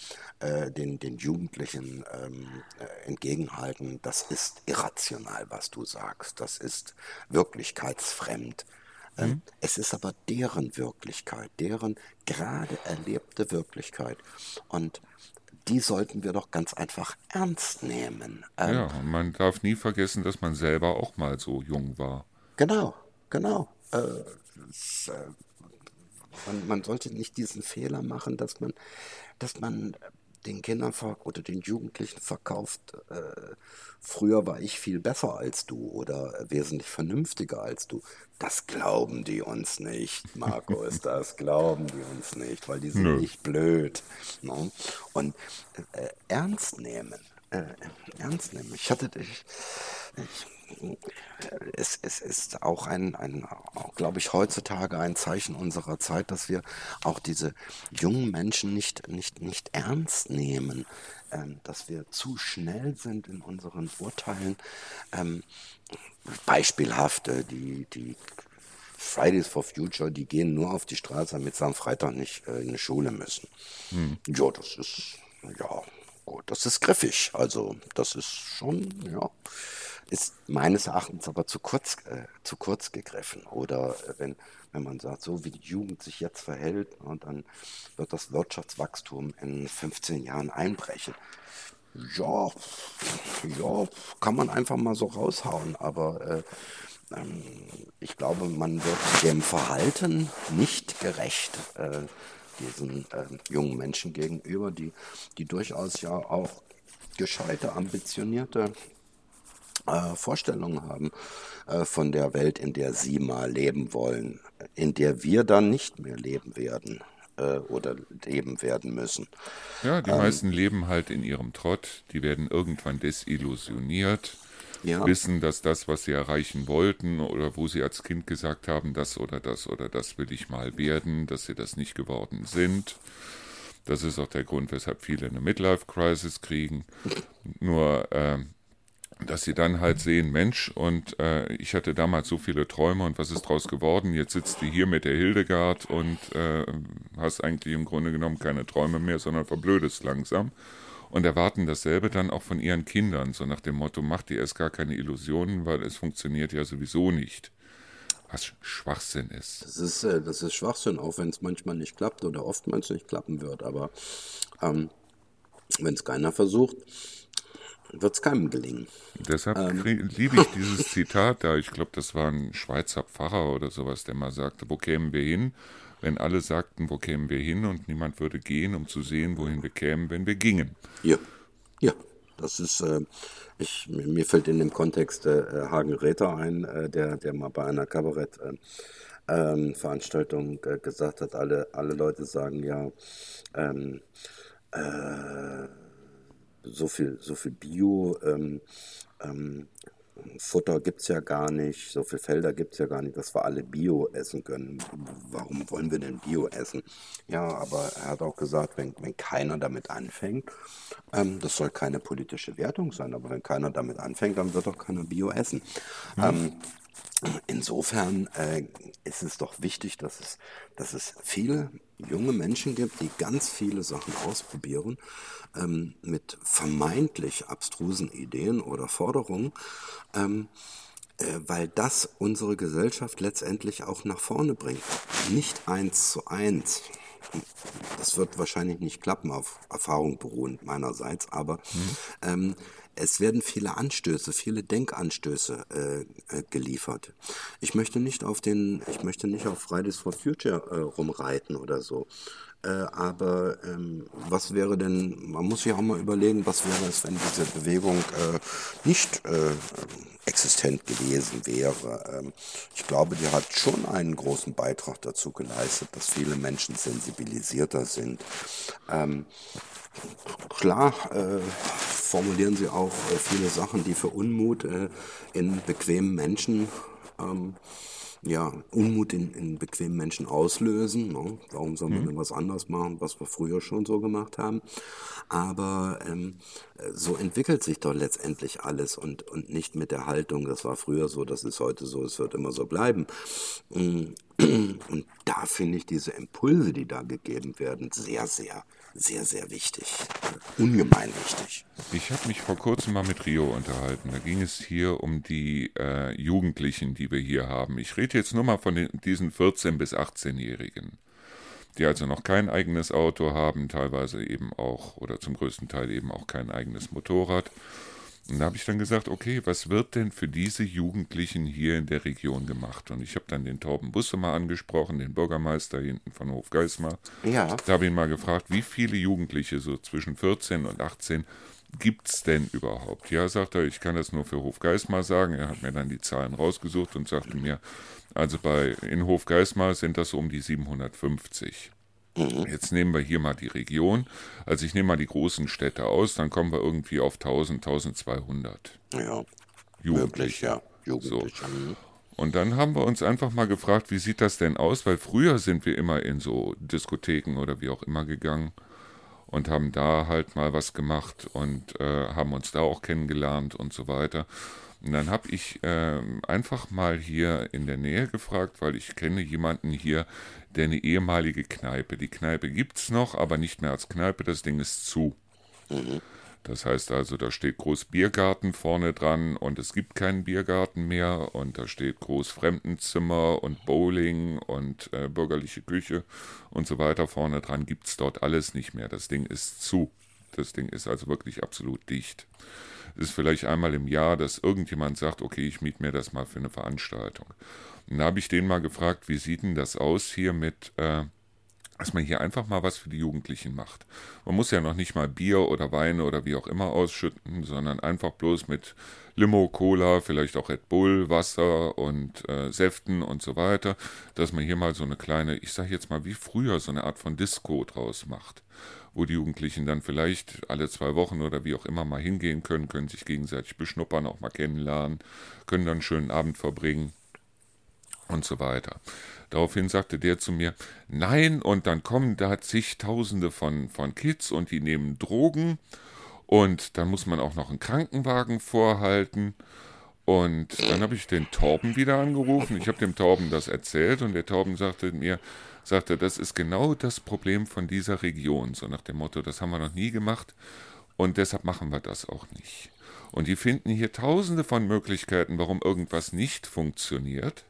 äh, den, den Jugendlichen ähm, äh, entgegenhalten, das ist irrational, was du sagst, das ist wirklichkeitsfremd. Ähm, Es ist aber deren Wirklichkeit, deren gerade erlebte Wirklichkeit. Und die sollten wir doch ganz einfach ernst nehmen. Ja, man darf nie vergessen, dass man selber auch mal so jung war. Genau, genau. Äh, es, äh, man, man, sollte nicht diesen Fehler machen, dass man, dass man den Kindern oder den Jugendlichen verkauft, äh, früher war ich viel besser als du oder wesentlich vernünftiger als du. Das glauben die uns nicht, Markus, das glauben die uns nicht, weil die sind Nö. nicht blöd. Ne? Und äh, ernst nehmen, äh, ernst nehmen. Ich hatte, ich, ich es, es ist auch ein, ein glaube ich, heutzutage ein Zeichen unserer Zeit, dass wir auch diese jungen Menschen nicht, nicht, nicht ernst nehmen, ähm, dass wir zu schnell sind in unseren Urteilen. Ähm, beispielhaft, äh, die, die Fridays for Future, die gehen nur auf die Straße, damit sie am Freitag nicht äh, in die Schule müssen. Hm. Ja, das ist, ja, das ist griffig. Also, das ist schon, ja ist meines Erachtens aber zu kurz, äh, zu kurz gegriffen. Oder äh, wenn, wenn man sagt, so wie die Jugend sich jetzt verhält, und dann wird das Wirtschaftswachstum in 15 Jahren einbrechen. Ja, ja, kann man einfach mal so raushauen, aber äh, ähm, ich glaube, man wird dem Verhalten nicht gerecht, äh, diesen äh, jungen Menschen gegenüber, die, die durchaus ja auch gescheite, ambitionierte äh, Vorstellungen haben äh, von der Welt, in der sie mal leben wollen, in der wir dann nicht mehr leben werden äh, oder leben werden müssen. Ja, die ähm, meisten leben halt in ihrem Trott, die werden irgendwann desillusioniert. Ja. wissen, dass das, was sie erreichen wollten oder wo sie als Kind gesagt haben, das oder das oder das will ich mal werden, dass sie das nicht geworden sind. Das ist auch der Grund, weshalb viele eine Midlife-Crisis kriegen. Nur äh, dass sie dann halt sehen, Mensch, und äh, ich hatte damals so viele Träume und was ist draus geworden? Jetzt sitzt du hier mit der Hildegard und äh, hast eigentlich im Grunde genommen keine Träume mehr, sondern verblödest langsam. Und erwarten dasselbe dann auch von ihren Kindern, so nach dem Motto, mach dir erst gar keine Illusionen, weil es funktioniert ja sowieso nicht. Was Schwachsinn ist. Das ist, äh, das ist Schwachsinn, auch wenn es manchmal nicht klappt oder oftmals nicht klappen wird. Aber ähm, wenn es keiner versucht, wird es keinem gelingen. Deshalb ähm. liebe ich dieses Zitat da. Ich glaube, das war ein Schweizer Pfarrer oder sowas, der mal sagte, wo kämen wir hin, wenn alle sagten, wo kämen wir hin und niemand würde gehen, um zu sehen, wohin wir kämen, wenn wir gingen. Ja, ja. Das ist, äh, ich, mir fällt in dem Kontext äh, Hagen Räther ein, äh, der, der mal bei einer Kabarett-Veranstaltung äh, ähm, gesagt hat, alle, alle Leute sagen ja, ähm, äh, so viel, so viel Bio. Ähm, ähm, Futter gibt es ja gar nicht, so viele Felder gibt es ja gar nicht, dass wir alle Bio essen können. Warum wollen wir denn Bio essen? Ja, aber er hat auch gesagt, wenn, wenn keiner damit anfängt, ähm, das soll keine politische Wertung sein, aber wenn keiner damit anfängt, dann wird auch keiner Bio essen. Mhm. Ähm, insofern äh, ist es doch wichtig, dass es, dass es viele junge Menschen gibt, die ganz viele Sachen ausprobieren ähm, mit vermeintlich abstrusen Ideen oder Forderungen, ähm, äh, weil das unsere Gesellschaft letztendlich auch nach vorne bringt. Nicht eins zu eins. Das wird wahrscheinlich nicht klappen, auf Erfahrung beruhend meinerseits, aber mhm. ähm, es werden viele Anstöße, viele Denkanstöße äh, äh, geliefert. Ich möchte nicht auf den, ich möchte nicht auf Fridays for Future äh, rumreiten oder so. Äh, aber ähm, was wäre denn, man muss sich auch mal überlegen, was wäre es, wenn diese Bewegung äh, nicht äh, existent gewesen wäre. Ähm, ich glaube, die hat schon einen großen Beitrag dazu geleistet, dass viele Menschen sensibilisierter sind. Ähm, klar äh, formulieren sie auch äh, viele Sachen, die für Unmut äh, in bequemen Menschen ähm, ja, Unmut in, in bequemen Menschen auslösen. Ne? Warum sollen wir mhm. denn was anderes machen, was wir früher schon so gemacht haben? Aber ähm, so entwickelt sich doch letztendlich alles und, und nicht mit der Haltung, das war früher so, das ist heute so, es wird immer so bleiben. Mm, und da finde ich diese Impulse, die da gegeben werden, sehr, sehr sehr, sehr wichtig. Ungemein wichtig. Ich habe mich vor kurzem mal mit Rio unterhalten. Da ging es hier um die äh, Jugendlichen, die wir hier haben. Ich rede jetzt nur mal von den, diesen 14- bis 18-Jährigen. die also noch kein eigenes Auto haben, teilweise eben auch oder zum größten Teil eben auch kein eigenes Motorrad. Und da habe ich dann gesagt, okay, was wird denn für diese Jugendlichen hier in der Region gemacht? Und ich habe dann den Torben Busse mal angesprochen, den Bürgermeister hinten von Hofgeismar. Ja. Da habe ich ihn mal gefragt, wie viele Jugendliche so zwischen 14 und 18 gibt es denn überhaupt? Ja, sagt er, ich kann das nur für Hofgeismar sagen. Er hat mir dann die Zahlen rausgesucht und sagte mir, also bei in Hofgeismar sind das so um die 750. Mhm. Jetzt nehmen wir hier mal die Region. Also ich nehme mal die großen Städte aus, dann kommen wir irgendwie auf 1000, 1200. Ja. Jugendliche. ja. Jugendliche. So. Mhm. Und dann haben wir uns einfach mal gefragt, wie sieht das denn aus? Weil früher sind wir immer in so Diskotheken oder wie auch immer gegangen und haben da halt mal was gemacht und äh, haben uns da auch kennengelernt und so weiter. Und dann habe ich äh, einfach mal hier in der Nähe gefragt, weil ich kenne jemanden hier, der eine ehemalige Kneipe. Die Kneipe gibt es noch, aber nicht mehr als Kneipe, das Ding ist zu. Mhm. Das heißt also, da steht groß Biergarten vorne dran und es gibt keinen Biergarten mehr und da steht groß Fremdenzimmer und Bowling und äh, bürgerliche Küche und so weiter vorne dran gibt es dort alles nicht mehr. Das Ding ist zu. Das Ding ist also wirklich absolut dicht. Es ist vielleicht einmal im Jahr, dass irgendjemand sagt, okay, ich miete mir das mal für eine Veranstaltung. Und da habe ich den mal gefragt, wie sieht denn das aus hier mit äh, dass man hier einfach mal was für die Jugendlichen macht. Man muss ja noch nicht mal Bier oder Weine oder wie auch immer ausschütten, sondern einfach bloß mit Limo, Cola, vielleicht auch Red Bull, Wasser und äh, Säften und so weiter, dass man hier mal so eine kleine, ich sage jetzt mal wie früher, so eine Art von Disco draus macht, wo die Jugendlichen dann vielleicht alle zwei Wochen oder wie auch immer mal hingehen können, können sich gegenseitig beschnuppern, auch mal kennenlernen, können dann einen schönen Abend verbringen und so weiter. Daraufhin sagte der zu mir, nein, und dann kommen da zigtausende von, von Kids und die nehmen Drogen und dann muss man auch noch einen Krankenwagen vorhalten. Und dann habe ich den Torben wieder angerufen. Ich habe dem Torben das erzählt und der Torben sagte mir, sagte, das ist genau das Problem von dieser Region. So nach dem Motto, das haben wir noch nie gemacht und deshalb machen wir das auch nicht. Und die finden hier tausende von Möglichkeiten, warum irgendwas nicht funktioniert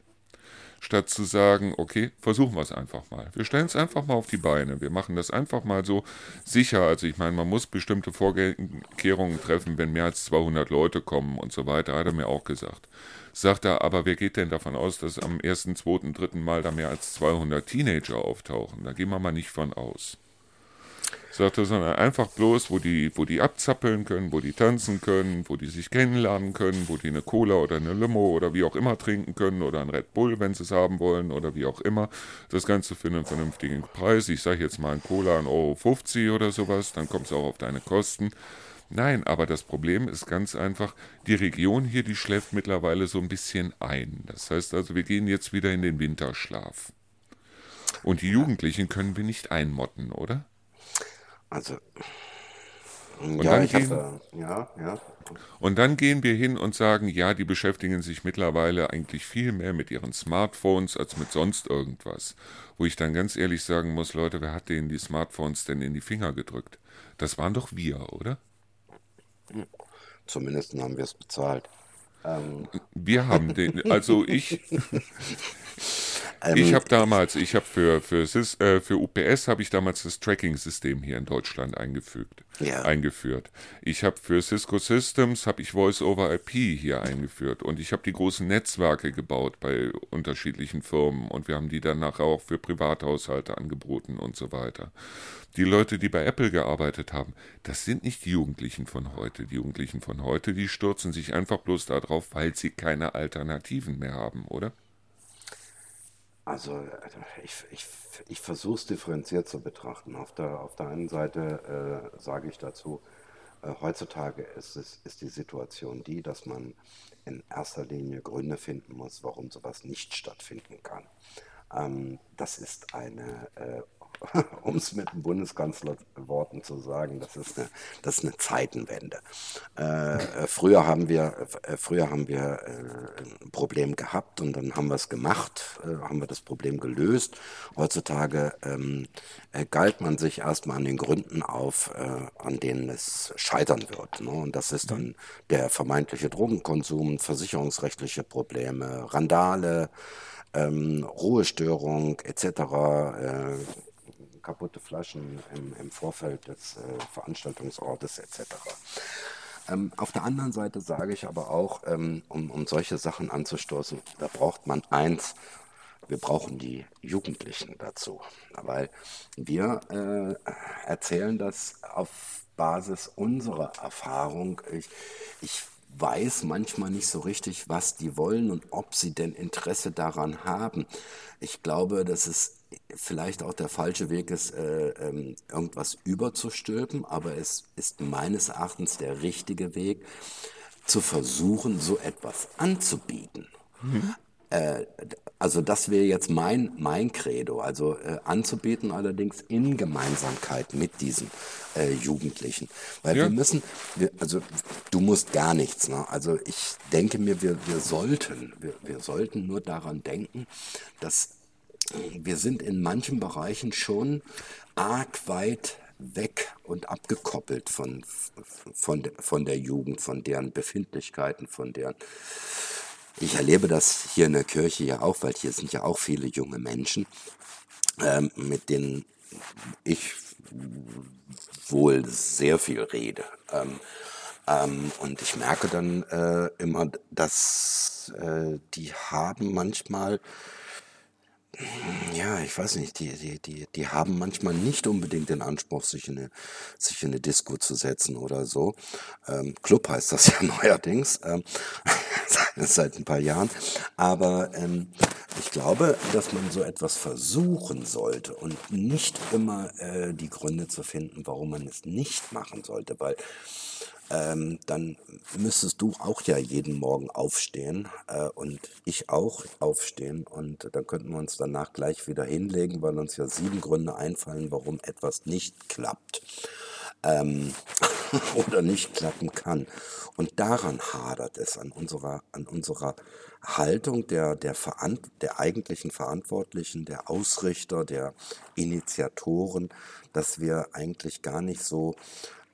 statt zu sagen, okay, versuchen wir es einfach mal. Wir stellen es einfach mal auf die Beine. Wir machen das einfach mal so sicher. Also ich meine, man muss bestimmte Vorkehrungen treffen, wenn mehr als 200 Leute kommen und so weiter, hat er mir auch gesagt. Sagt er, aber wer geht denn davon aus, dass am ersten, zweiten, dritten Mal da mehr als 200 Teenager auftauchen? Da gehen wir mal nicht von aus sagte, sondern einfach bloß, wo die, wo die abzappeln können, wo die tanzen können, wo die sich kennenlernen können, wo die eine Cola oder eine Limo oder wie auch immer trinken können oder ein Red Bull, wenn sie es haben wollen oder wie auch immer. Das Ganze für einen vernünftigen Preis. Ich sage jetzt mal ein Cola 1,50 Euro oder sowas, dann kommt es auch auf deine Kosten. Nein, aber das Problem ist ganz einfach, die Region hier, die schläft mittlerweile so ein bisschen ein. Das heißt also, wir gehen jetzt wieder in den Winterschlaf. Und die Jugendlichen können wir nicht einmotten, oder? Also, und ja, dann gehen, habe, ja, ja. Und dann gehen wir hin und sagen, ja, die beschäftigen sich mittlerweile eigentlich viel mehr mit ihren Smartphones als mit sonst irgendwas. Wo ich dann ganz ehrlich sagen muss, Leute, wer hat denen die Smartphones denn in die Finger gedrückt? Das waren doch wir, oder? Zumindest haben wir es bezahlt. Ähm. Wir haben den, also ich, Ähm, ich habe damals, ich habe für, für, äh, für UPS habe ich damals das Tracking-System hier in Deutschland eingefügt, ja. eingeführt. Ich habe für Cisco Systems habe ich Voice over IP hier eingeführt und ich habe die großen Netzwerke gebaut bei unterschiedlichen Firmen und wir haben die dann nachher auch für Privathaushalte angeboten und so weiter. Die Leute, die bei Apple gearbeitet haben, das sind nicht die Jugendlichen von heute. Die Jugendlichen von heute, die stürzen sich einfach bloß darauf, weil sie keine Alternativen mehr haben, oder? Also ich, ich, ich versuche es differenziert zu betrachten. Auf der, auf der einen Seite äh, sage ich dazu, äh, heutzutage ist, es, ist die Situation die, dass man in erster Linie Gründe finden muss, warum sowas nicht stattfinden kann. Ähm, das ist eine äh, um es mit dem Bundeskanzlerworten zu sagen, das ist eine, das ist eine Zeitenwende. Äh, äh, früher haben wir, äh, früher haben wir äh, ein Problem gehabt und dann haben wir es gemacht, äh, haben wir das Problem gelöst. Heutzutage ähm, äh, galt man sich erstmal an den Gründen auf, an denen es scheitern wird. Ne? Und das ist dann der vermeintliche Drogenkonsum, versicherungsrechtliche Probleme, Randale, ähm, Ruhestörung etc., kaputte Flaschen im, im Vorfeld des äh, Veranstaltungsortes etc. Ähm, auf der anderen Seite sage ich aber auch, ähm, um, um solche Sachen anzustoßen, da braucht man eins, wir brauchen die Jugendlichen dazu, weil wir äh, erzählen das auf Basis unserer Erfahrung. Ich, ich weiß manchmal nicht so richtig, was die wollen und ob sie denn Interesse daran haben. Ich glaube, dass es vielleicht auch der falsche Weg ist, äh, ähm, irgendwas überzustülpen, aber es ist meines Erachtens der richtige Weg, zu versuchen, so etwas anzubieten. Mhm. Äh, also das wäre jetzt mein, mein Credo, also äh, anzubieten allerdings in Gemeinsamkeit mit diesen äh, Jugendlichen. Weil ja. wir müssen, wir, also du musst gar nichts. Ne? Also ich denke mir, wir, wir sollten, wir, wir sollten nur daran denken, dass wir sind in manchen Bereichen schon arg weit weg und abgekoppelt von, von, von der Jugend, von deren Befindlichkeiten, von deren ich erlebe das hier in der Kirche ja auch, weil hier sind ja auch viele junge Menschen, ähm, mit denen ich wohl sehr viel rede. Ähm, ähm, und ich merke dann äh, immer, dass äh, die haben manchmal ja, ich weiß nicht, die, die, die, die haben manchmal nicht unbedingt den Anspruch, sich in eine, sich in eine Disco zu setzen oder so. Ähm, Club heißt das ja neuerdings, ähm, seit ein paar Jahren. Aber ähm, ich glaube, dass man so etwas versuchen sollte und nicht immer äh, die Gründe zu finden, warum man es nicht machen sollte, weil ähm, dann müsstest du auch ja jeden Morgen aufstehen äh, und ich auch aufstehen und dann könnten wir uns danach gleich wieder hinlegen, weil uns ja sieben Gründe einfallen, warum etwas nicht klappt ähm, oder nicht klappen kann. Und daran hadert es an unserer, an unserer Haltung der, der, der eigentlichen Verantwortlichen, der Ausrichter, der Initiatoren, dass wir eigentlich gar nicht so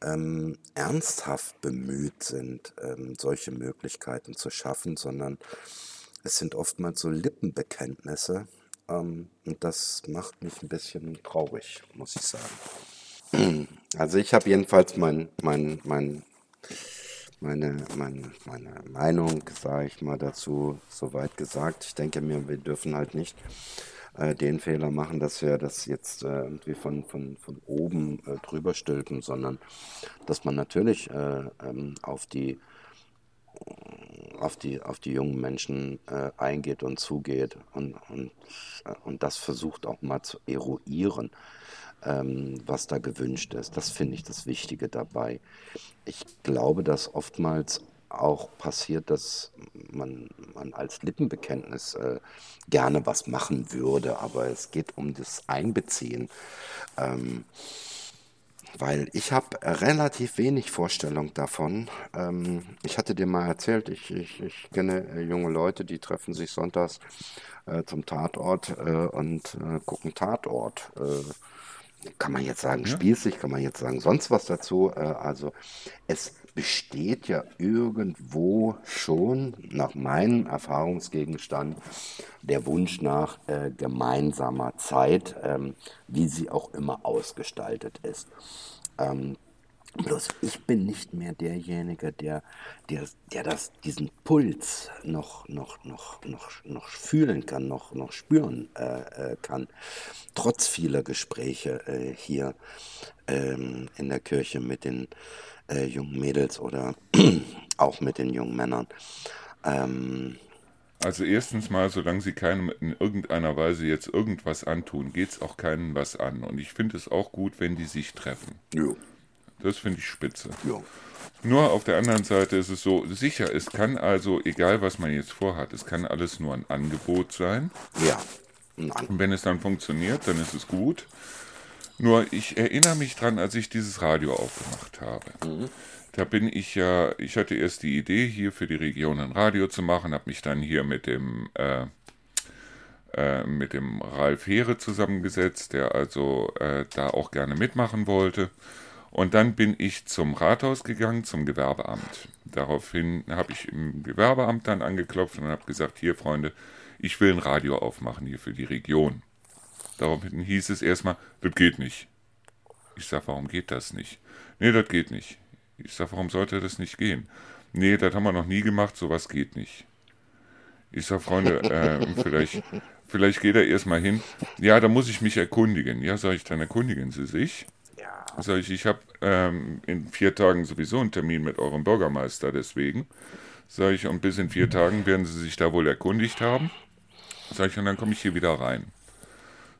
ähm, ernsthaft bemüht sind, ähm, solche Möglichkeiten zu schaffen, sondern es sind oftmals so Lippenbekenntnisse. Ähm, und das macht mich ein bisschen traurig, muss ich sagen. Also ich habe jedenfalls mein, mein, mein, meine, meine, meine Meinung, sage ich mal, dazu soweit gesagt. Ich denke mir, wir dürfen halt nicht äh, den Fehler machen, dass wir das jetzt äh, irgendwie von, von, von oben äh, drüber stülpen, sondern dass man natürlich äh, ähm, auf die auf die, auf die jungen Menschen äh, eingeht und zugeht und, und, äh, und das versucht auch mal zu eruieren, ähm, was da gewünscht ist. Das finde ich das Wichtige dabei. Ich glaube, dass oftmals auch passiert, dass man, man als Lippenbekenntnis äh, gerne was machen würde, aber es geht um das Einbeziehen. Ähm, weil ich habe relativ wenig Vorstellung davon. Ähm, ich hatte dir mal erzählt, ich, ich, ich kenne äh, junge Leute, die treffen sich sonntags äh, zum Tatort äh, und äh, gucken Tatort. Äh, kann man jetzt sagen, ja. spießig, kann man jetzt sagen, sonst was dazu. Also es besteht ja irgendwo schon, nach meinem Erfahrungsgegenstand, der Wunsch nach äh, gemeinsamer Zeit, ähm, wie sie auch immer ausgestaltet ist. Ähm, bloß ich bin nicht mehr derjenige, der, der, der das, diesen Puls noch, noch, noch, noch, noch fühlen kann, noch, noch spüren äh, äh kann, trotz vieler Gespräche äh, hier ähm, in der Kirche mit den äh, jungen Mädels oder auch mit den jungen Männern. Ähm, also erstens mal, solange sie keinem in irgendeiner Weise jetzt irgendwas antun, geht es auch keinen was an. Und ich finde es auch gut, wenn die sich treffen. Jo. Das finde ich spitze. Jo. Nur auf der anderen Seite ist es so, sicher, es kann also, egal was man jetzt vorhat, es kann alles nur ein Angebot sein. Ja. Und wenn es dann funktioniert, dann ist es gut. Nur ich erinnere mich dran, als ich dieses Radio aufgemacht habe. Mhm. Da bin ich ja, ich hatte erst die Idee, hier für die Region ein Radio zu machen, habe mich dann hier mit dem äh, äh, mit dem Ralf Heere zusammengesetzt, der also äh, da auch gerne mitmachen wollte. Und dann bin ich zum Rathaus gegangen, zum Gewerbeamt. Daraufhin habe ich im Gewerbeamt dann angeklopft und habe gesagt, hier Freunde, ich will ein Radio aufmachen hier für die Region. Daraufhin hieß es erstmal, das geht nicht. Ich sag, warum geht das nicht? Nee, das geht nicht. Ich sag, warum sollte das nicht gehen? Nee, das haben wir noch nie gemacht, sowas geht nicht. Ich sag, Freunde, äh, vielleicht, vielleicht geht er erstmal hin. Ja, da muss ich mich erkundigen. Ja, sag ich, dann erkundigen Sie sich. Ja. Sag ich, ich habe ähm, in vier Tagen sowieso einen Termin mit eurem Bürgermeister, deswegen. Sag ich, und bis in vier Tagen werden Sie sich da wohl erkundigt haben. Sag ich, und dann komme ich hier wieder rein.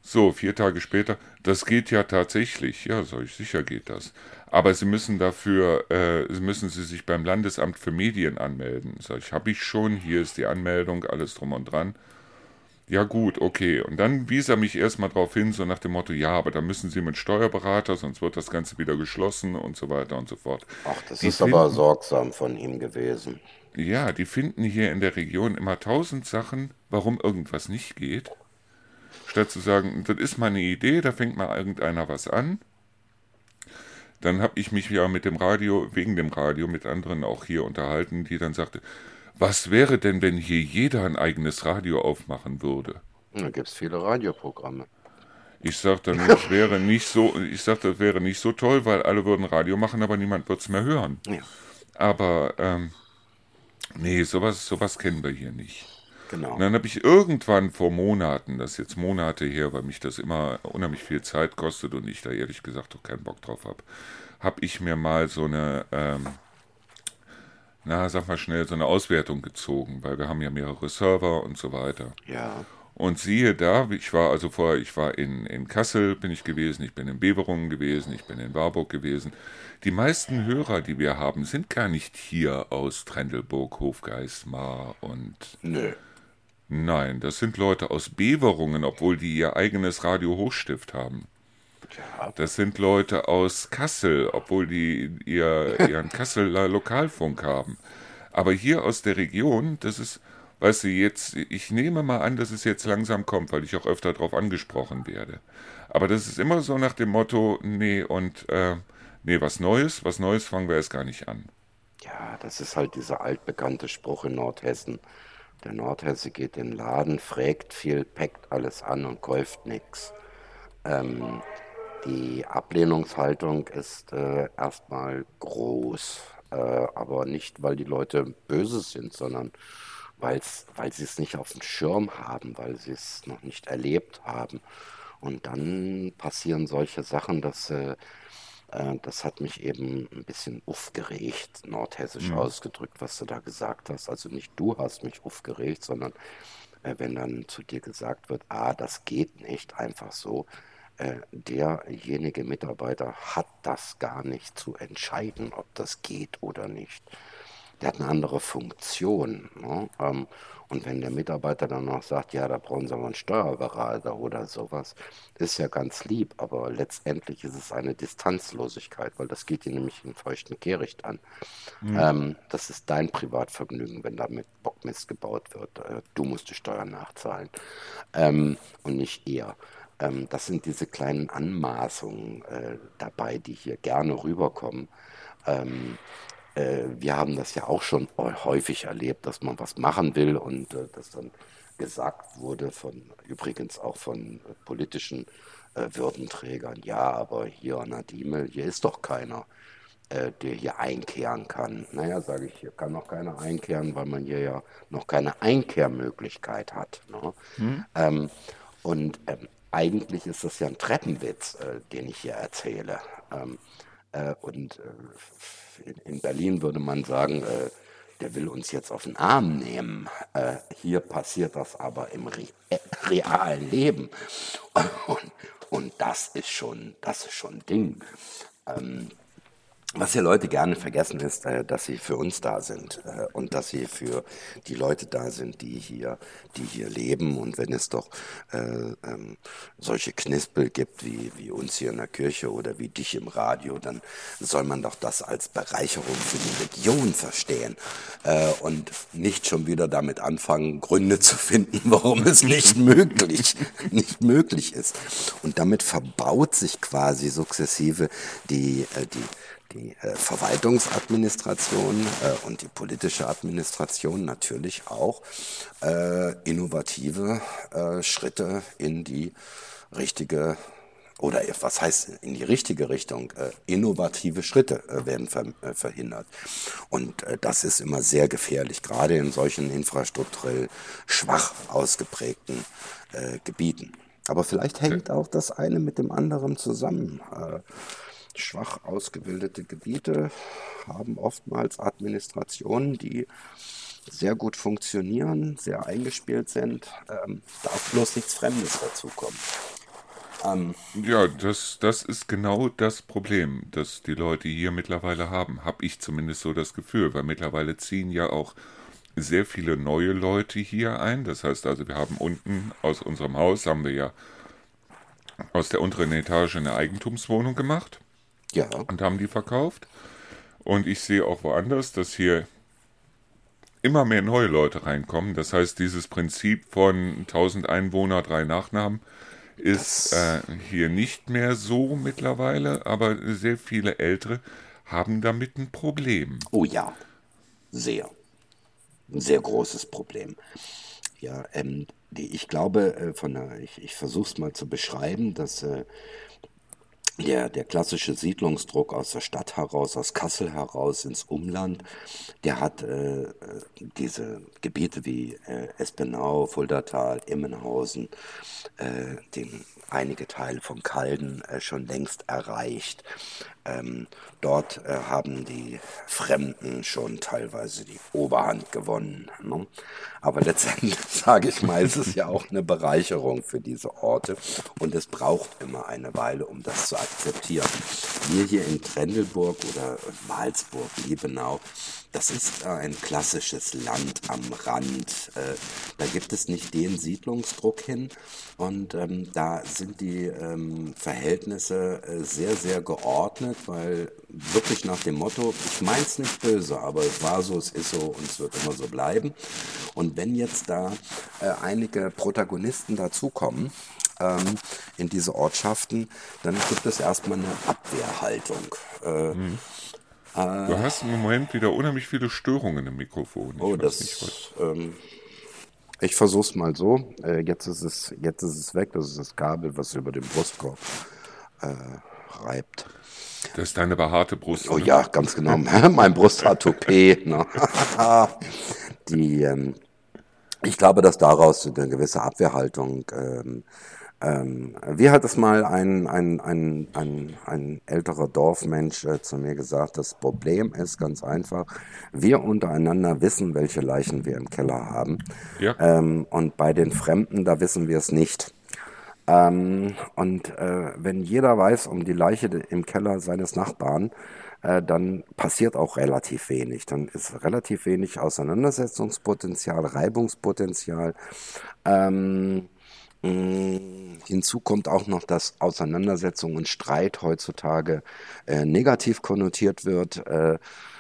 So, vier Tage später, das geht ja tatsächlich. Ja, sag ich, sicher geht das. Aber Sie müssen dafür, äh, müssen Sie sich beim Landesamt für Medien anmelden. Sag ich, habe ich schon, hier ist die Anmeldung, alles drum und dran. Ja gut, okay. Und dann wies er mich erstmal darauf hin, so nach dem Motto, ja, aber da müssen Sie mit Steuerberater, sonst wird das Ganze wieder geschlossen und so weiter und so fort. Ach, das Die ist aber finden- sorgsam von ihm gewesen. Ja, die finden hier in der Region immer tausend Sachen, warum irgendwas nicht geht. Statt zu sagen, das ist mal eine Idee, da fängt mal irgendeiner was an. Dann habe ich mich ja mit dem Radio, wegen dem Radio, mit anderen auch hier unterhalten, die dann sagte, was wäre denn, wenn hier jeder ein eigenes Radio aufmachen würde? Da gibt es viele Radioprogramme. Ich sag dann, das wäre nicht so, ich sag, das wäre nicht so toll, weil alle würden Radio machen, aber niemand wird es mehr hören. Ja, Aber ähm, nee, sowas, sowas kennen wir hier nicht. Genau. Und dann habe ich irgendwann vor Monaten, das ist jetzt Monate her, weil mich das immer unheimlich viel Zeit kostet und ich da ehrlich gesagt auch keinen Bock drauf habe, habe ich mir mal so eine, ähm, na, sag mal schnell, so eine Auswertung gezogen, weil wir haben ja mehrere Server und so weiter. Ja, Und siehe da, ich war also vorher, ich war in, in Kassel, bin ich gewesen, ich bin in Beverungen gewesen, ich bin in Warburg gewesen. Die meisten Hörer, die wir haben, sind gar nicht hier aus Trendelburg, Hofgeismar und nö. Nein, das sind Leute aus Beverungen, obwohl die ihr eigenes Radio Hochstift haben. Das sind Leute aus Kassel, obwohl die ihr, ihren Kasseler Lokalfunk haben. Aber hier aus der Region, das ist, weißt du, jetzt, ich nehme mal an, dass es jetzt langsam kommt, weil ich auch öfter darauf angesprochen werde. Aber das ist immer so nach dem Motto, nee, und, äh, nee, was Neues, was Neues fangen wir erst gar nicht an. ja, das ist halt dieser altbekannte Spruch in Nordhessen. Der Nordhesse geht in den Laden, fragt viel, packt alles an und kauft nichts. Ähm, die Ablehnungshaltung ist äh, erstmal groß, äh, aber nicht, weil die Leute böse sind, sondern weil's, weil sie es nicht auf dem Schirm haben, weil sie es noch nicht erlebt haben. Und dann passieren solche Sachen, dass äh, das hat mich eben ein bisschen aufgeregt, nordhessisch ausgedrückt, was du da gesagt hast. Also nicht du hast mich aufgeregt, sondern äh, wenn dann zu dir gesagt wird, ah, das geht nicht einfach so, äh, derjenige Mitarbeiter hat das gar nicht zu entscheiden, ob das geht oder nicht. Der hat eine andere Funktion. Ne? Ähm, und wenn der Mitarbeiter dann noch sagt, ja, da brauchen Sie aber einen Steuerberater oder sowas, ist ja ganz lieb, aber letztendlich ist es eine Distanzlosigkeit, weil das geht dir nämlich in feuchten Kehricht an. Ähm, das ist dein Privatvergnügen, wenn da mit Bockmist gebaut wird. Äh, du musst die Steuern nachzahlen ähm, und nicht er. Ähm, das sind diese kleinen Anmaßungen äh, dabei, die hier gerne rüberkommen. Ähm, äh, wir haben das ja auch schon häufig erlebt, dass man was machen will und äh, das dann gesagt wurde von übrigens auch von äh, politischen Würdenträgern, ja, aber hier an der Diemel, hier ist doch keiner, äh, der hier einkehren kann. Naja, sage ich, hier kann noch keiner einkehren, weil man hier ja noch keine Einkehrmöglichkeit hat. Ne? Ähm, und ähm, eigentlich ist das ja ein Treppenwitz, äh, den ich hier erzähle. Ähm, äh, und in, in Berlin würde man sagen, äh, der will uns jetzt auf den Arm nehmen. Äh, hier passiert das aber im Re äh, realen Leben. Und, und das ist schon, das ist schon ein Ding. Ähm, was hier Leute gerne vergessen ist, äh, dass sie für uns da sind äh, und dass sie für die Leute da sind, die hier, die hier leben. Und wenn es doch äh, ähm, solche Knispel gibt wie, wie uns hier in der Kirche oder wie dich im Radio, dann soll man doch das als Bereicherung für die Region verstehen äh, und nicht schon wieder damit anfangen, Gründe zu finden, warum es nicht möglich, nicht möglich ist. Und damit verbaut sich quasi sukzessive die, äh, die die äh, Verwaltungsadministration äh, und die politische Administration natürlich auch äh, innovative äh, Schritte in die richtige oder was heißt in die richtige Richtung, äh, innovative Schritte äh, werden ver verhindert. Und das ist immer sehr gefährlich, gerade in solchen infrastrukturell schwach ausgeprägten Gebieten. Aber vielleicht hängt auch das eine mit dem anderen zusammen. Schwach ausgebildete Gebiete haben oftmals Administrationen, die sehr gut funktionieren, sehr eingespielt sind. Ähm, darf bloß nichts Fremdes dazukommen. Ähm, ja, das, das ist genau das Problem, das die Leute hier mittlerweile haben. Habe ich zumindest so das Gefühl, weil mittlerweile ziehen ja auch sehr viele neue Leute hier ein. Das heißt also, wir haben unten aus unserem Haus, haben wir ja aus der unteren Etage eine Eigentumswohnung gemacht. Ja. Und haben die verkauft. Und ich sehe auch woanders, dass hier immer mehr neue Leute reinkommen. Das heißt, dieses Prinzip von 1000 Einwohner, drei Nachnamen, ist äh, hier nicht mehr so mittlerweile, aber sehr viele Ältere haben damit ein Problem. Oh ja, sehr. Ein sehr großes Problem. Ja, ähm, ich glaube, äh, von der, ich, ich versuche es mal zu beschreiben, dass äh, der, der klassische Siedlungsdruck aus der Stadt heraus, aus Kassel heraus ins Umland, der hat äh, diese Gebiete wie äh, Espenau, Fuldatal, Immenhausen, äh, den, einige Teile von Calden äh, schon längst erreicht. Ähm, dort äh, haben die Fremden schon teilweise die Oberhand gewonnen. Ne? Aber letztendlich, sage ich mal, ist es ja auch eine Bereicherung für diese Orte und es braucht immer eine Weile, um das zu akzeptieren. Wir hier in Trendelburg oder Malsburg, Liebenau, das ist ein klassisches Land am Rand. Äh, da gibt es nicht den Siedlungsdruck hin und ähm, da sind die ähm, Verhältnisse äh, sehr, sehr geordnet, weil wirklich nach dem Motto, ich meine es nicht böse, aber es war so, es ist so und es wird immer so bleiben. Und wenn jetzt da äh, einige Protagonisten dazukommen, ähm, in diese Ortschaften, dann gibt es erstmal eine Abwehrhaltung. Äh, mhm. Du hast im Moment wieder unheimlich viele Störungen im Mikrofon. Ich oh, das. Nicht, ähm, ich versuch's mal so. Äh, jetzt ist es, jetzt ist es weg. Das ist das Kabel, was über den Brustkorb äh, reibt. Das ist deine behaarte Brust. Oh ne? ja, ganz genau. mein Brusthaar-Toupet. Ne? Die, ähm, ich glaube, dass daraus eine gewisse Abwehrhaltung ähm, ähm, wie hat es mal ein, ein, ein, ein, ein älterer Dorfmensch äh, zu mir gesagt? Das Problem ist ganz einfach, wir untereinander wissen, welche Leichen wir im Keller haben. Ja. Ähm, und bei den Fremden, da wissen wir es nicht. Ähm, und äh, wenn jeder weiß um die Leiche im Keller seines Nachbarn, äh, dann passiert auch relativ wenig. Dann ist relativ wenig Auseinandersetzungspotenzial, Reibungspotenzial. Ähm, hinzu kommt auch noch, dass Auseinandersetzung und Streit heutzutage äh, negativ konnotiert wird. Äh,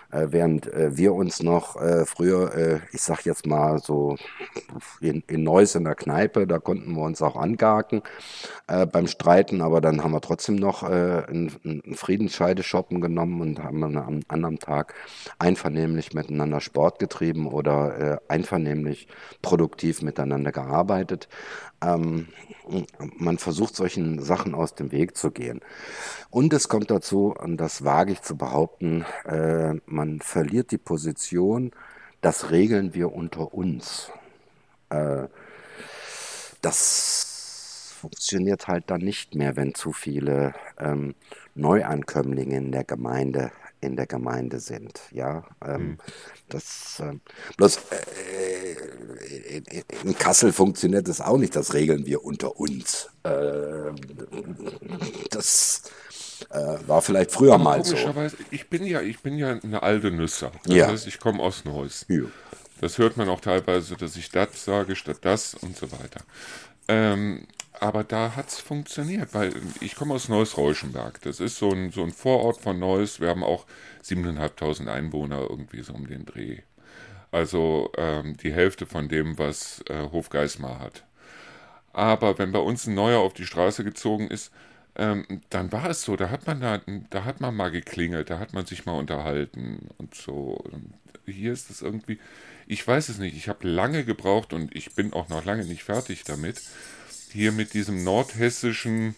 äh, während äh, wir uns noch äh, früher, äh, ich sag jetzt mal so in, in Neuss in der Kneipe, da konnten wir uns auch angarken äh, beim Streiten, aber dann haben wir trotzdem noch einen, einen Friedensscheideschoppen genommen und haben am anderen Tag einvernehmlich miteinander Sport getrieben oder einvernehmlich produktiv miteinander gearbeitet. Ähm, man versucht solchen Sachen aus dem Weg zu gehen. Und es kommt dazu, und das wage ich zu behaupten, äh, man verliert die Position, das regeln wir unter uns. Äh, das funktioniert halt dann nicht mehr, wenn zu viele ähm, Neuankömmlinge in der Gemeinde in der Gemeinde sind. Ja, ähm, mhm. das äh, bloß äh, in, Kassel funktioniert das auch nicht. Das regeln wir unter uns. Äh, das äh, war vielleicht früher Aber mal so. Ich bin ja, ich bin ja eine alte Nüsser. Das ja. heißt, ich komme aus Neuss. Ja. Das hört man auch teilweise, dass ich das sage statt das und so weiter. Ähm, aber da hat es funktioniert, weil ich komme aus Neuss-Reuschenberg. Das ist so ein, so ein Vorort von Neuss. Wir haben auch 7.500 Einwohner irgendwie so um den Dreh. Also ähm, die Hälfte von dem, was äh, Hofgeismar hat. Aber wenn bei uns ein Neuer auf die Straße gezogen ist, ähm, dann war es so, da hat man da, da hat man mal geklingelt, da hat man sich mal unterhalten und so. Und hier ist es irgendwie, ich weiß es nicht, ich habe lange gebraucht und ich bin auch noch lange nicht fertig damit, hier mit diesem nordhessischen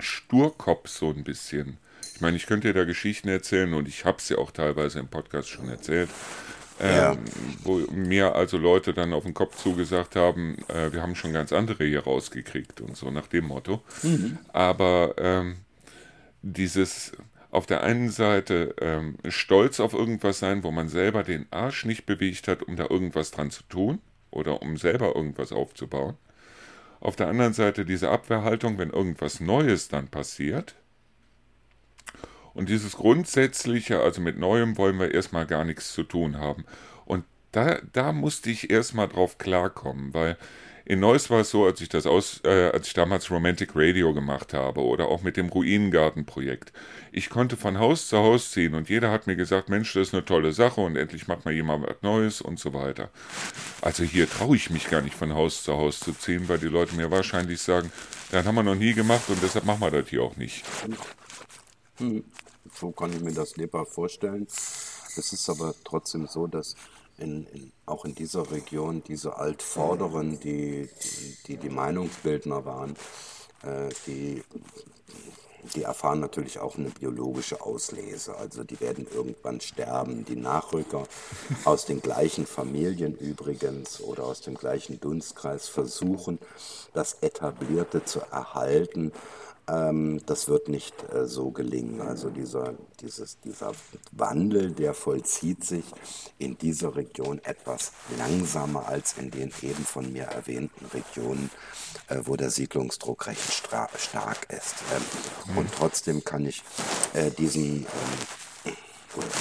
Sturkopf so ein bisschen. Ich meine, ich könnte dir da Geschichten erzählen und ich habe es ja auch teilweise im Podcast schon erzählt. Ähm, ja. Wo mir also Leute dann auf den Kopf zugesagt haben, äh, wir haben schon ganz andere hier rausgekriegt und so nach dem Motto. Mhm. Aber ähm, dieses auf der einen Seite ähm, stolz auf irgendwas sein, wo man selber den Arsch nicht bewegt hat, um da irgendwas dran zu tun oder um selber irgendwas aufzubauen. Auf der anderen Seite diese Abwehrhaltung, wenn irgendwas Neues dann passiert. Und dieses Grundsätzliche, also mit Neuem wollen wir erstmal gar nichts zu tun haben. Und da, da musste ich erstmal drauf klarkommen, weil in Neuss war es so, als ich das aus, äh, als ich damals Romantic Radio gemacht habe oder auch mit dem Ruinengarten-Projekt. Ich konnte von Haus zu Haus ziehen und jeder hat mir gesagt, Mensch, das ist eine tolle Sache und endlich macht mal jemand was Neues und so weiter. Also hier traue ich mich gar nicht von Haus zu Haus zu ziehen, weil die Leute mir wahrscheinlich sagen, das haben wir noch nie gemacht und deshalb machen wir das hier auch nicht. Hm. So kann ich mir das lebhaft vorstellen. Es ist aber trotzdem so, dass in, in, auch in dieser Region diese Altvorderen, die die, die Meinungsbildner waren, äh, die, die erfahren natürlich auch eine biologische Auslese. Also die werden irgendwann sterben. Die Nachrücker aus den gleichen Familien übrigens oder aus dem gleichen Dunstkreis versuchen, das Etablierte zu erhalten ähm, das wird nicht äh, so gelingen. Also dieser, dieses, dieser Wandel, der vollzieht sich in dieser Region etwas langsamer als in den eben von mir erwähnten Regionen, äh, wo der Siedlungsdruck recht stark ist. Ähm, und trotzdem kann ich äh, diesen ähm,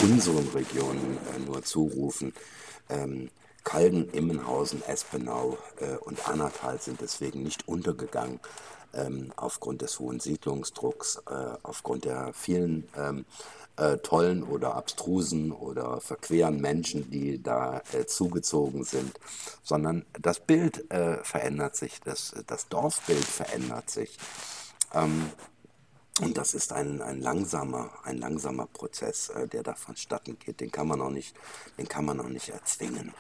unseren Regionen äh, nur zurufen, ähm, Kalden, Immenhausen, Espenau äh, und Annatal sind deswegen nicht untergegangen ähm, aufgrund des hohen Siedlungsdrucks, äh, aufgrund der vielen ähm, äh, tollen oder abstrusen oder verqueren Menschen, die da äh, zugezogen sind, sondern das Bild äh, verändert sich, das, das Dorfbild verändert sich. Ähm, und das ist ein, ein langsamer, ein langsamer Prozess, äh, der da vonstatten geht. Den kann man auch nicht, den kann man auch nicht erzwingen.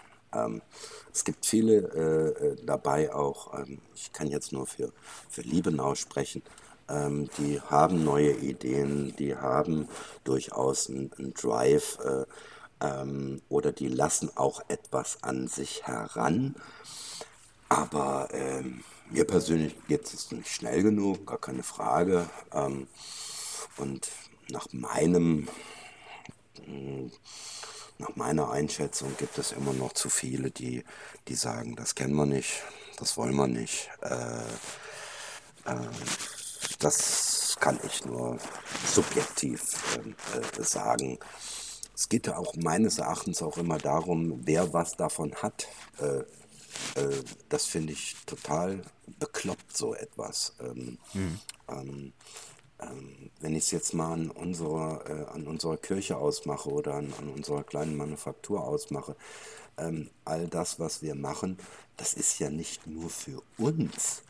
Ähm, es gibt viele äh, äh, dabei auch, ähm, ich kann jetzt nur für, für Liebenau sprechen, ähm, die haben neue Ideen, die haben durchaus einen, einen Drive äh, ähm, oder die lassen auch etwas an sich heran. Aber ähm, mir persönlich geht es nicht schnell genug, gar keine Frage. Ähm, und nach meinem hm, nach meiner Einschätzung gibt es immer noch zu viele, die, die sagen, das kennen wir nicht, das wollen wir nicht. Äh, äh, das kann ich nur subjektiv äh, sagen. Es geht ja auch meines Erachtens auch immer darum, wer was davon hat. Äh, äh, das finde ich total bekloppt, so etwas. Ähm, hm. ähm, wenn ich es jetzt mal an unserer, äh, an unserer Kirche ausmache oder an, an unserer kleinen Manufaktur ausmache, ähm, all das, was wir machen, das ist ja nicht nur für uns.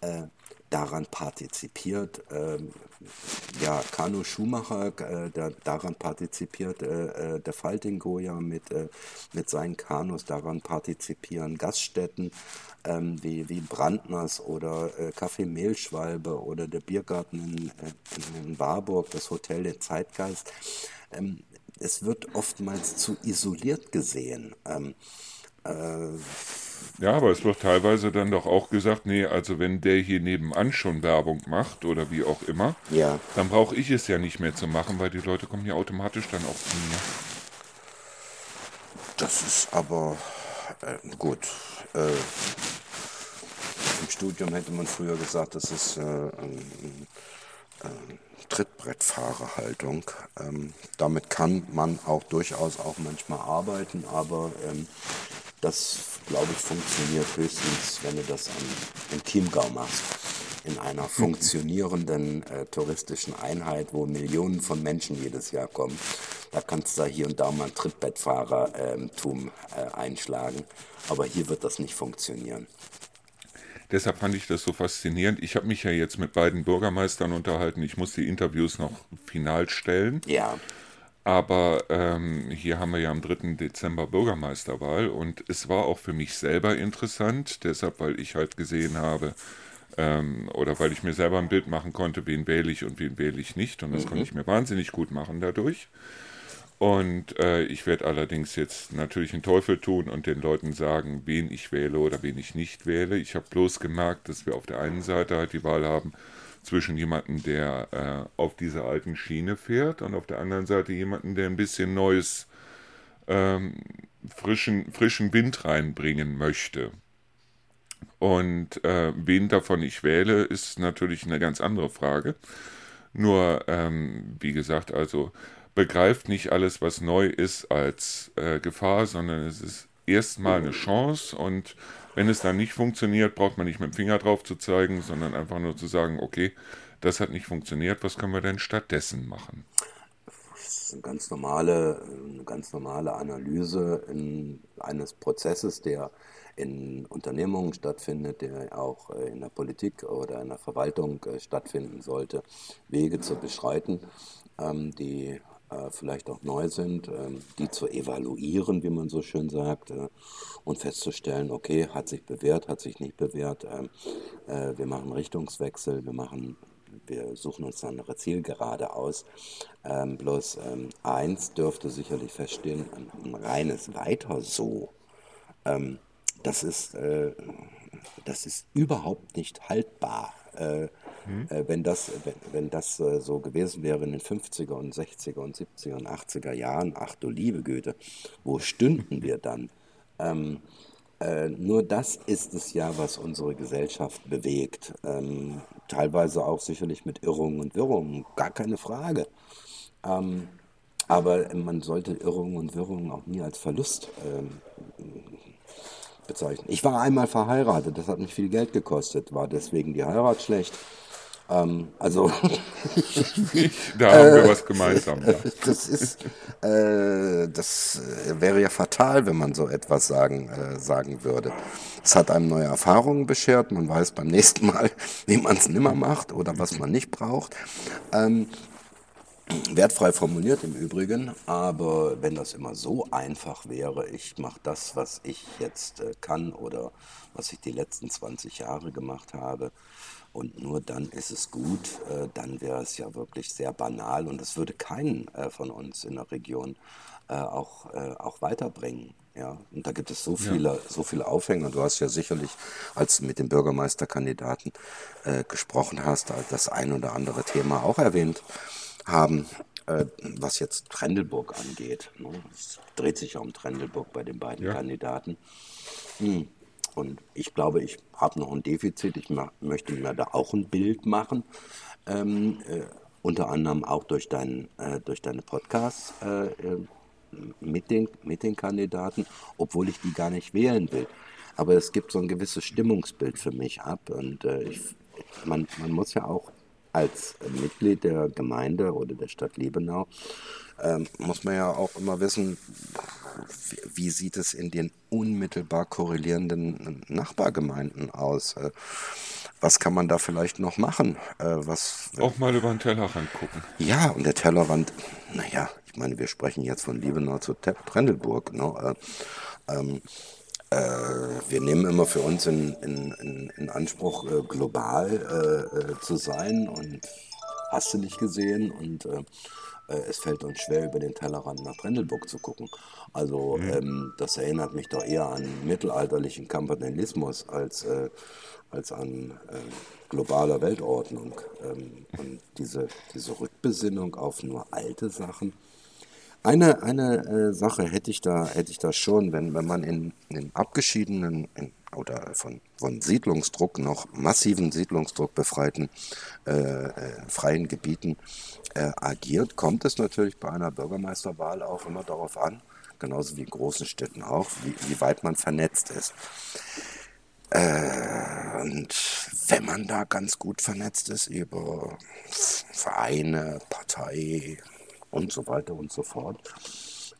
Äh, daran partizipiert, ähm, ja, Kano Schumacher, äh, der, daran partizipiert äh, äh der Faltingo ja mit, äh, mit seinen Kanus, daran partizipieren Gaststätten ähm, wie, wie Brandners oder äh, Café Mehlschwalbe oder der Biergarten in, äh, in Warburg, das Hotel der Zeitgeist. Ähm, es wird oftmals zu isoliert gesehen. Ähm, äh, ja, aber es wird teilweise dann doch auch gesagt, nee, also wenn der hier nebenan schon Werbung macht oder wie auch immer, ja. dann brauche ich es ja nicht mehr zu machen, weil die Leute kommen ja automatisch dann auch zu mir. Das ist aber äh, gut. Äh, Im Studium hätte man früher gesagt, das ist äh, ein Trittbrettfahrerhaltung. Ähm, damit kann man auch durchaus auch manchmal arbeiten, aber ähm, das, glaube ich, funktioniert höchstens, wenn du das an, im Chiemgau machst. In einer funktionierenden äh, touristischen Einheit, wo Millionen von Menschen jedes Jahr kommen. Da kannst du da hier und da mal ein Trittbettfahrertum äh, einschlagen. Aber hier wird das nicht funktionieren. Deshalb fand ich das so faszinierend. Ich habe mich ja jetzt mit beiden Bürgermeistern unterhalten. Ich muss die Interviews noch final stellen. Ja. Aber ähm, hier haben wir ja am 3. Dezember Bürgermeisterwahl und es war auch für mich selber interessant, deshalb, weil ich halt gesehen habe, ähm, oder weil ich mir selber ein Bild machen konnte, wen wähle ich und wen wähle ich nicht. Und das mhm. konnte ich mir wahnsinnig gut machen dadurch. Und äh, ich werde allerdings jetzt natürlich den Teufel tun und den Leuten sagen, wen ich wähle oder wen ich nicht wähle. Ich habe bloß gemerkt, dass wir auf der einen Seite halt die Wahl haben, zwischen jemandem, der äh, auf dieser alten Schiene fährt und auf der anderen Seite jemanden, der ein bisschen neues, ähm, frischen, frischen Wind reinbringen möchte. Und äh, wen davon ich wähle, ist natürlich eine ganz andere Frage. Nur, ähm, wie gesagt, also begreift nicht alles, was neu ist, als äh, Gefahr, sondern es ist erstmal eine Chance und wenn es dann nicht funktioniert, braucht man nicht mit dem Finger drauf zu zeigen, sondern einfach nur zu sagen, okay, das hat nicht funktioniert, was können wir denn stattdessen machen? Das ist eine ganz normale, eine ganz normale Analyse in, eines Prozesses, der in Unternehmungen stattfindet, der auch in der Politik oder in der Verwaltung äh, stattfinden sollte, Wege zu beschreiten, ähm, die äh, vielleicht auch neu sind, ähm, die zu evaluieren, wie man so schön sagt, äh, und festzustellen, okay, hat sich bewährt, hat sich nicht bewährt, ähm, äh, wir machen Richtungswechsel, wir machen wir suchen uns eine Zielgerade aus. Ähm, bloß eins dürfte sicherlich feststehen, ein, ein reines Weiter so, das, ist, äh, das ist überhaupt nicht haltbar. Äh, Mhm. Äh, wenn das, wenn, wenn das äh, so gewesen wäre in den 50er und 60er und 70er und 80er Jahren, ach du liebe Güte, wo stünden wir dann? Ähm, äh, nur das ist es ja, was unsere Gesellschaft bewegt. Ähm, teilweise auch sicherlich mit Irrungen und Wirrungen, gar keine Frage. Ähm, aber man sollte Irrungen und Wirrungen auch nie als Verlust ähm, bezeichnen. Ich war einmal verheiratet, das hat mich viel Geld gekostet, war deswegen die Heirat schlecht. Ähm, also. da haben wir äh, was gemeinsam. Ja. Das ist, äh, das wäre ja fatal, wenn man so etwas sagen, äh, sagen würde. Es hat einem neue Erfahrungen beschert. Man weiß beim nächsten Mal, wie man es nimmer macht oder was man nicht braucht. Ähm, wertfrei formuliert im Übrigen, aber wenn das immer so einfach wäre, ich mache das, was ich jetzt äh, kann oder was ich die letzten 20 Jahre gemacht habe, und nur dann ist es gut, äh, dann wäre es ja wirklich sehr banal und es würde keinen äh, von uns in der Region äh, auch, äh, auch weiterbringen. Ja, und da gibt es so viele, ja. so viele Aufhänger. Du hast ja sicherlich, als du mit dem Bürgermeisterkandidaten äh, gesprochen hast, das ein oder andere Thema auch erwähnt haben, äh, was jetzt Trendelburg angeht. Ne? Es dreht sich ja um Trendelburg bei den beiden ja. Kandidaten. Hm. Und ich glaube, ich habe noch ein Defizit. Ich möchte mir da auch ein Bild machen. Ähm, äh, unter anderem auch durch, dein, äh, durch deine Podcasts äh, äh, mit, den, mit den Kandidaten, obwohl ich die gar nicht wählen will. Aber es gibt so ein gewisses Stimmungsbild für mich ab. Und äh, ich, man, man muss ja auch als Mitglied der Gemeinde oder der Stadt Liebenau ähm, muss man ja auch immer wissen, wie, sieht es in den unmittelbar korrelierenden Nachbargemeinden aus? Äh, was kann man da vielleicht noch machen? Äh, was, auch mal über den Tellerrand gucken. Ja, und der Tellerrand, naja, ich meine, wir sprechen jetzt von Liebenau zu Trendelburg. Ne? Äh, ähm, äh, wir nehmen immer für uns in, in, in, in Anspruch, äh, global äh, äh zu sein und hast du nicht gesehen und äh, äh, es fällt uns schwer, über den Tellerrand nach Trendelburg zu gucken. Also mhm. ähm, das erinnert mich doch eher an mittelalterlichen Kampanilismus als, als an globaler Weltordnung. Ähm, und diese, diese Rückbesinnung auf nur alte Sachen, eine, eine äh, Sache hätte ich da, hätte ich da schon, wenn, wenn man in, in abgeschiedenen in, oder von, von Siedlungsdruck noch massiven Siedlungsdruck befreiten äh, äh, freien Gebieten äh, agiert, kommt es natürlich bei einer Bürgermeisterwahl auch immer darauf an, genauso wie in großen Städten auch, wie, wie weit man vernetzt ist. Äh, und wenn man da ganz gut vernetzt ist über Vereine, Partei, und so weiter und so fort,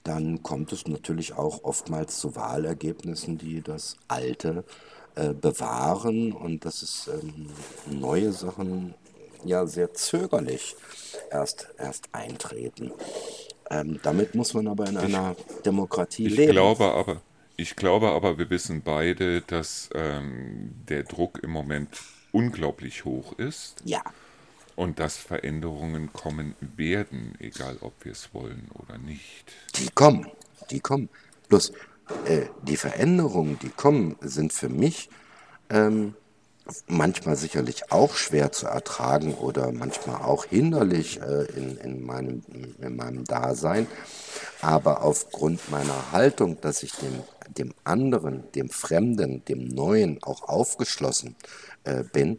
dann kommt es natürlich auch oftmals zu Wahlergebnissen, die das Alte äh, bewahren und dass es ähm, neue Sachen ja sehr zögerlich erst, erst eintreten. Ähm, damit muss man aber in einer Demokratie Ich leben. glaube aber, ich glaube aber, wir wissen beide, dass ähm, der Druck im Moment unglaublich hoch ist Ja, und dass Veränderungen kommen werden, egal ob wir es wollen oder nicht. die kommen, die kommen. Bloß äh, die Veränderungen, die kommen, sind für mich ähm, manchmal sicherlich auch schwer zu ertragen oder manchmal auch hinderlich äh, in, in, meinem, in meinem Dasein. Aber aufgrund meiner Haltung, dass ich dem, dem anderen, dem Fremden, dem Neuen auch aufgeschlossen äh, bin,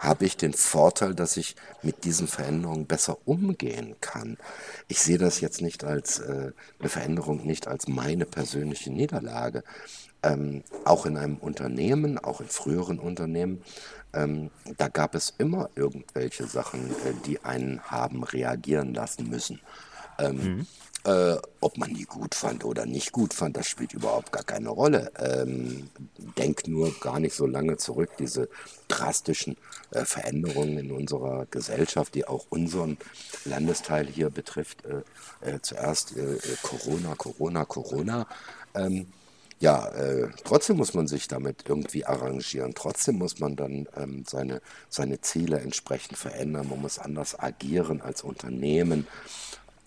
habe ich den Vorteil, dass ich mit diesen Veränderungen besser umgehen kann. Ich sehe das jetzt nicht als äh, eine Veränderung, nicht als meine persönliche Niederlage. Ähm, auch in einem Unternehmen, auch in früheren Unternehmen, ähm, da gab es immer irgendwelche Sachen, äh, die einen haben reagieren lassen müssen. Ähm, äh, ob man die gut fand oder nicht gut fand, das spielt überhaupt gar keine Rolle. Ähm, denk nur gar nicht so lange zurück, diese drastischen äh, Veränderungen in unserer Gesellschaft, die auch unseren Landesteil hier betrifft. Äh, äh, zuerst äh, äh, Corona, Corona, Corona. Ähm, ja, äh, trotzdem muss man sich damit irgendwie arrangieren. Trotzdem muss man dann ähm, seine, seine Ziele entsprechend verändern. Man muss anders agieren als Unternehmen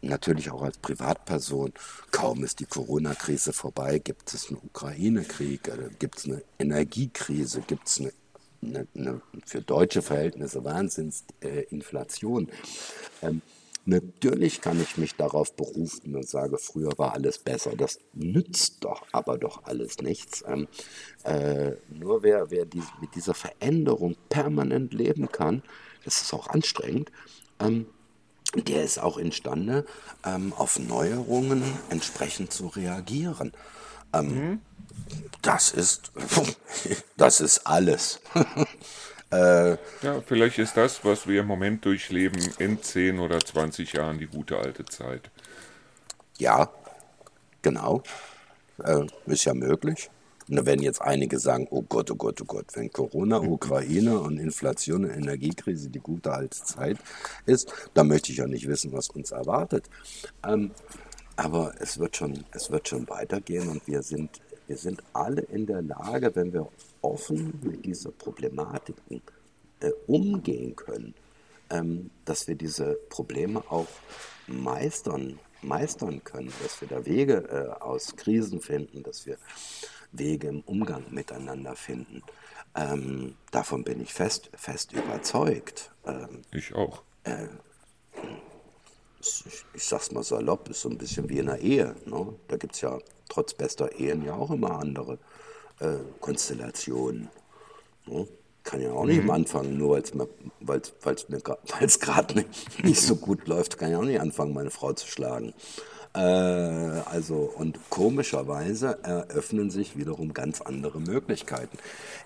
natürlich auch als Privatperson. Kaum ist die Corona-Krise vorbei, gibt es einen Ukraine-Krieg, äh, gibt es eine Energiekrise, gibt es eine, eine, eine für deutsche Verhältnisse Wahnsinnsinflation. Äh, ähm, natürlich kann ich mich darauf berufen und sage, früher war alles besser. Das nützt doch aber doch alles nichts. Ähm, äh, nur wer, wer die, mit dieser Veränderung permanent leben kann, das ist auch anstrengend, ähm, der ist auch imstande, ähm, auf Neuerungen entsprechend zu reagieren. Ähm, Das ist, das ist alles. äh, Ja, vielleicht ist das, was wir im Moment durchleben, in 10 oder 20 Jahren die gute alte Zeit. ja, genau. Äh, ist ja möglich. Und da werden jetzt einige sagen, oh Gott, oh Gott, oh Gott, wenn Corona, Ukraine und Inflation und Energiekrise die gute alte Zeit ist, dann möchte ich ja nicht wissen, was uns erwartet. Ähm, aber es wird schon, es wird schon weitergehen und wir sind, wir sind alle in der Lage, wenn wir offen mit dieser Problematiken äh, umgehen können, ähm, dass wir diese Probleme auch meistern, meistern können, dass wir da Wege äh, aus Krisen finden, dass wir Wege im Umgang miteinander finden. Ähm, davon bin ich fest, fest überzeugt. Ähm, Ich auch. ich, ich sag's mal salopp, ist so ein bisschen wie in einer Ehe. Ne? Da gibt es ja trotz bester Ehen ja auch immer andere äh, Konstellationen. Ne? Kann ja auch nicht am Anfang, nur weil's mir, weil's, weil's mir weil's gerade nicht, nicht so gut läuft, kann ich auch nicht anfangen, meine Frau zu schlagen. Äh, also, und komischerweise eröffnen sich wiederum ganz andere Möglichkeiten.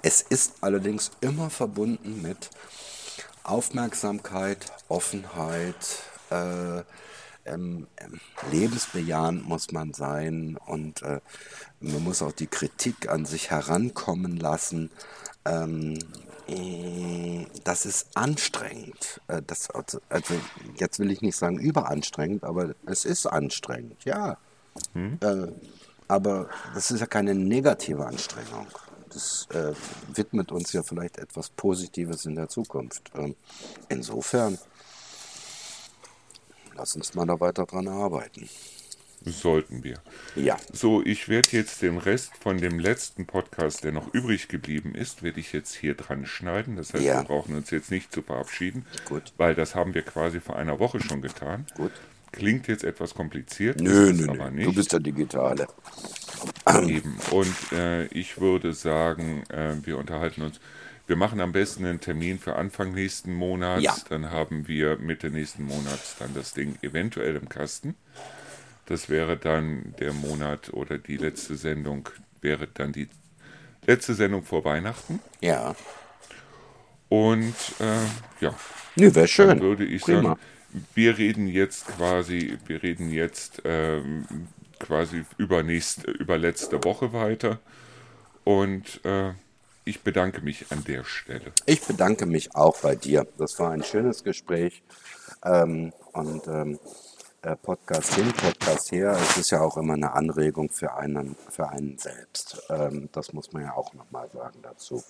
Es ist allerdings immer verbunden mit Aufmerksamkeit, Offenheit, äh, ähm, ähm, lebensbejahend muss man sein und äh, man muss auch die Kritik an sich herankommen lassen. Ähm, äh, das ist anstrengend. Äh, Das, also, also jetzt will ich nicht sagen überanstrengend, aber es ist anstrengend, ja. Äh, aber das ist ja keine negative Anstrengung. Das äh, widmet uns ja vielleicht etwas Positives in der Zukunft. Ähm, insofern, lass uns mal da weiter dran arbeiten. Sollten wir. Ja, So, ich werde jetzt den Rest von dem letzten Podcast, der noch übrig geblieben ist, werde ich jetzt hier dran schneiden. Das heißt, Ja. wir brauchen uns jetzt nicht zu verabschieden, Gut. weil das haben wir quasi vor einer Woche schon getan. gut. Klingt jetzt etwas kompliziert, Nö, nö, aber nö. nicht. Du bist der Digitale. Eben. Und äh, ich würde sagen, äh, wir unterhalten uns. Wir machen am besten einen Termin für Anfang nächsten Monats. Ja. Dann haben wir Mitte nächsten Monats dann das Ding eventuell im Kasten. Das wäre dann der Monat oder die letzte Sendung, wäre dann die letzte Sendung vor Weihnachten. Ja. Und äh, ja, Nö, wäre dann schön. würde ich Prima. sagen, wir reden jetzt quasi, wir reden jetzt ähm, quasi über, nächste, über letzte Woche weiter. Und äh, ich bedanke mich an der Stelle. Ich bedanke mich auch bei dir. Das war ein schönes Gespräch. Ähm, und ähm, äh, Podcast hin, Podcast her. Es ist ja auch immer eine Anregung für einen, für einen selbst. Ähm, das muss man ja auch nochmal sagen dazu.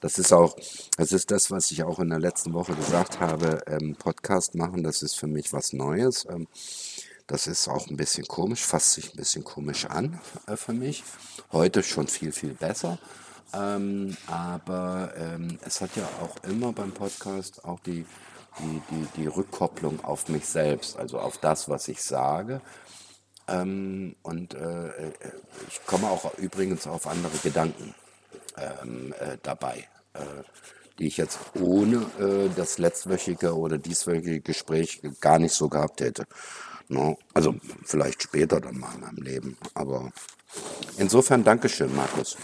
Das ist auch, das ist das, was ich auch in der letzten Woche gesagt habe. Ähm, Podcast machen, das ist für mich was Neues. Ähm, das ist auch ein bisschen komisch, fasst sich ein bisschen komisch an äh, für mich. Heute schon viel, viel besser. Aber es hat ja auch immer beim Podcast auch die, die, die, die Rückkopplung auf mich selbst, also auf das, was ich sage. Ähm, und äh, äh ich komme auch übrigens auf andere Gedanken ähm, äh, dabei, äh, die ich jetzt ohne äh, das letztwöchige oder dieswöchige Gespräch gar nicht so gehabt hätte. No? Also vielleicht später dann mal in meinem Leben. Aber insofern Dankeschön, Markus.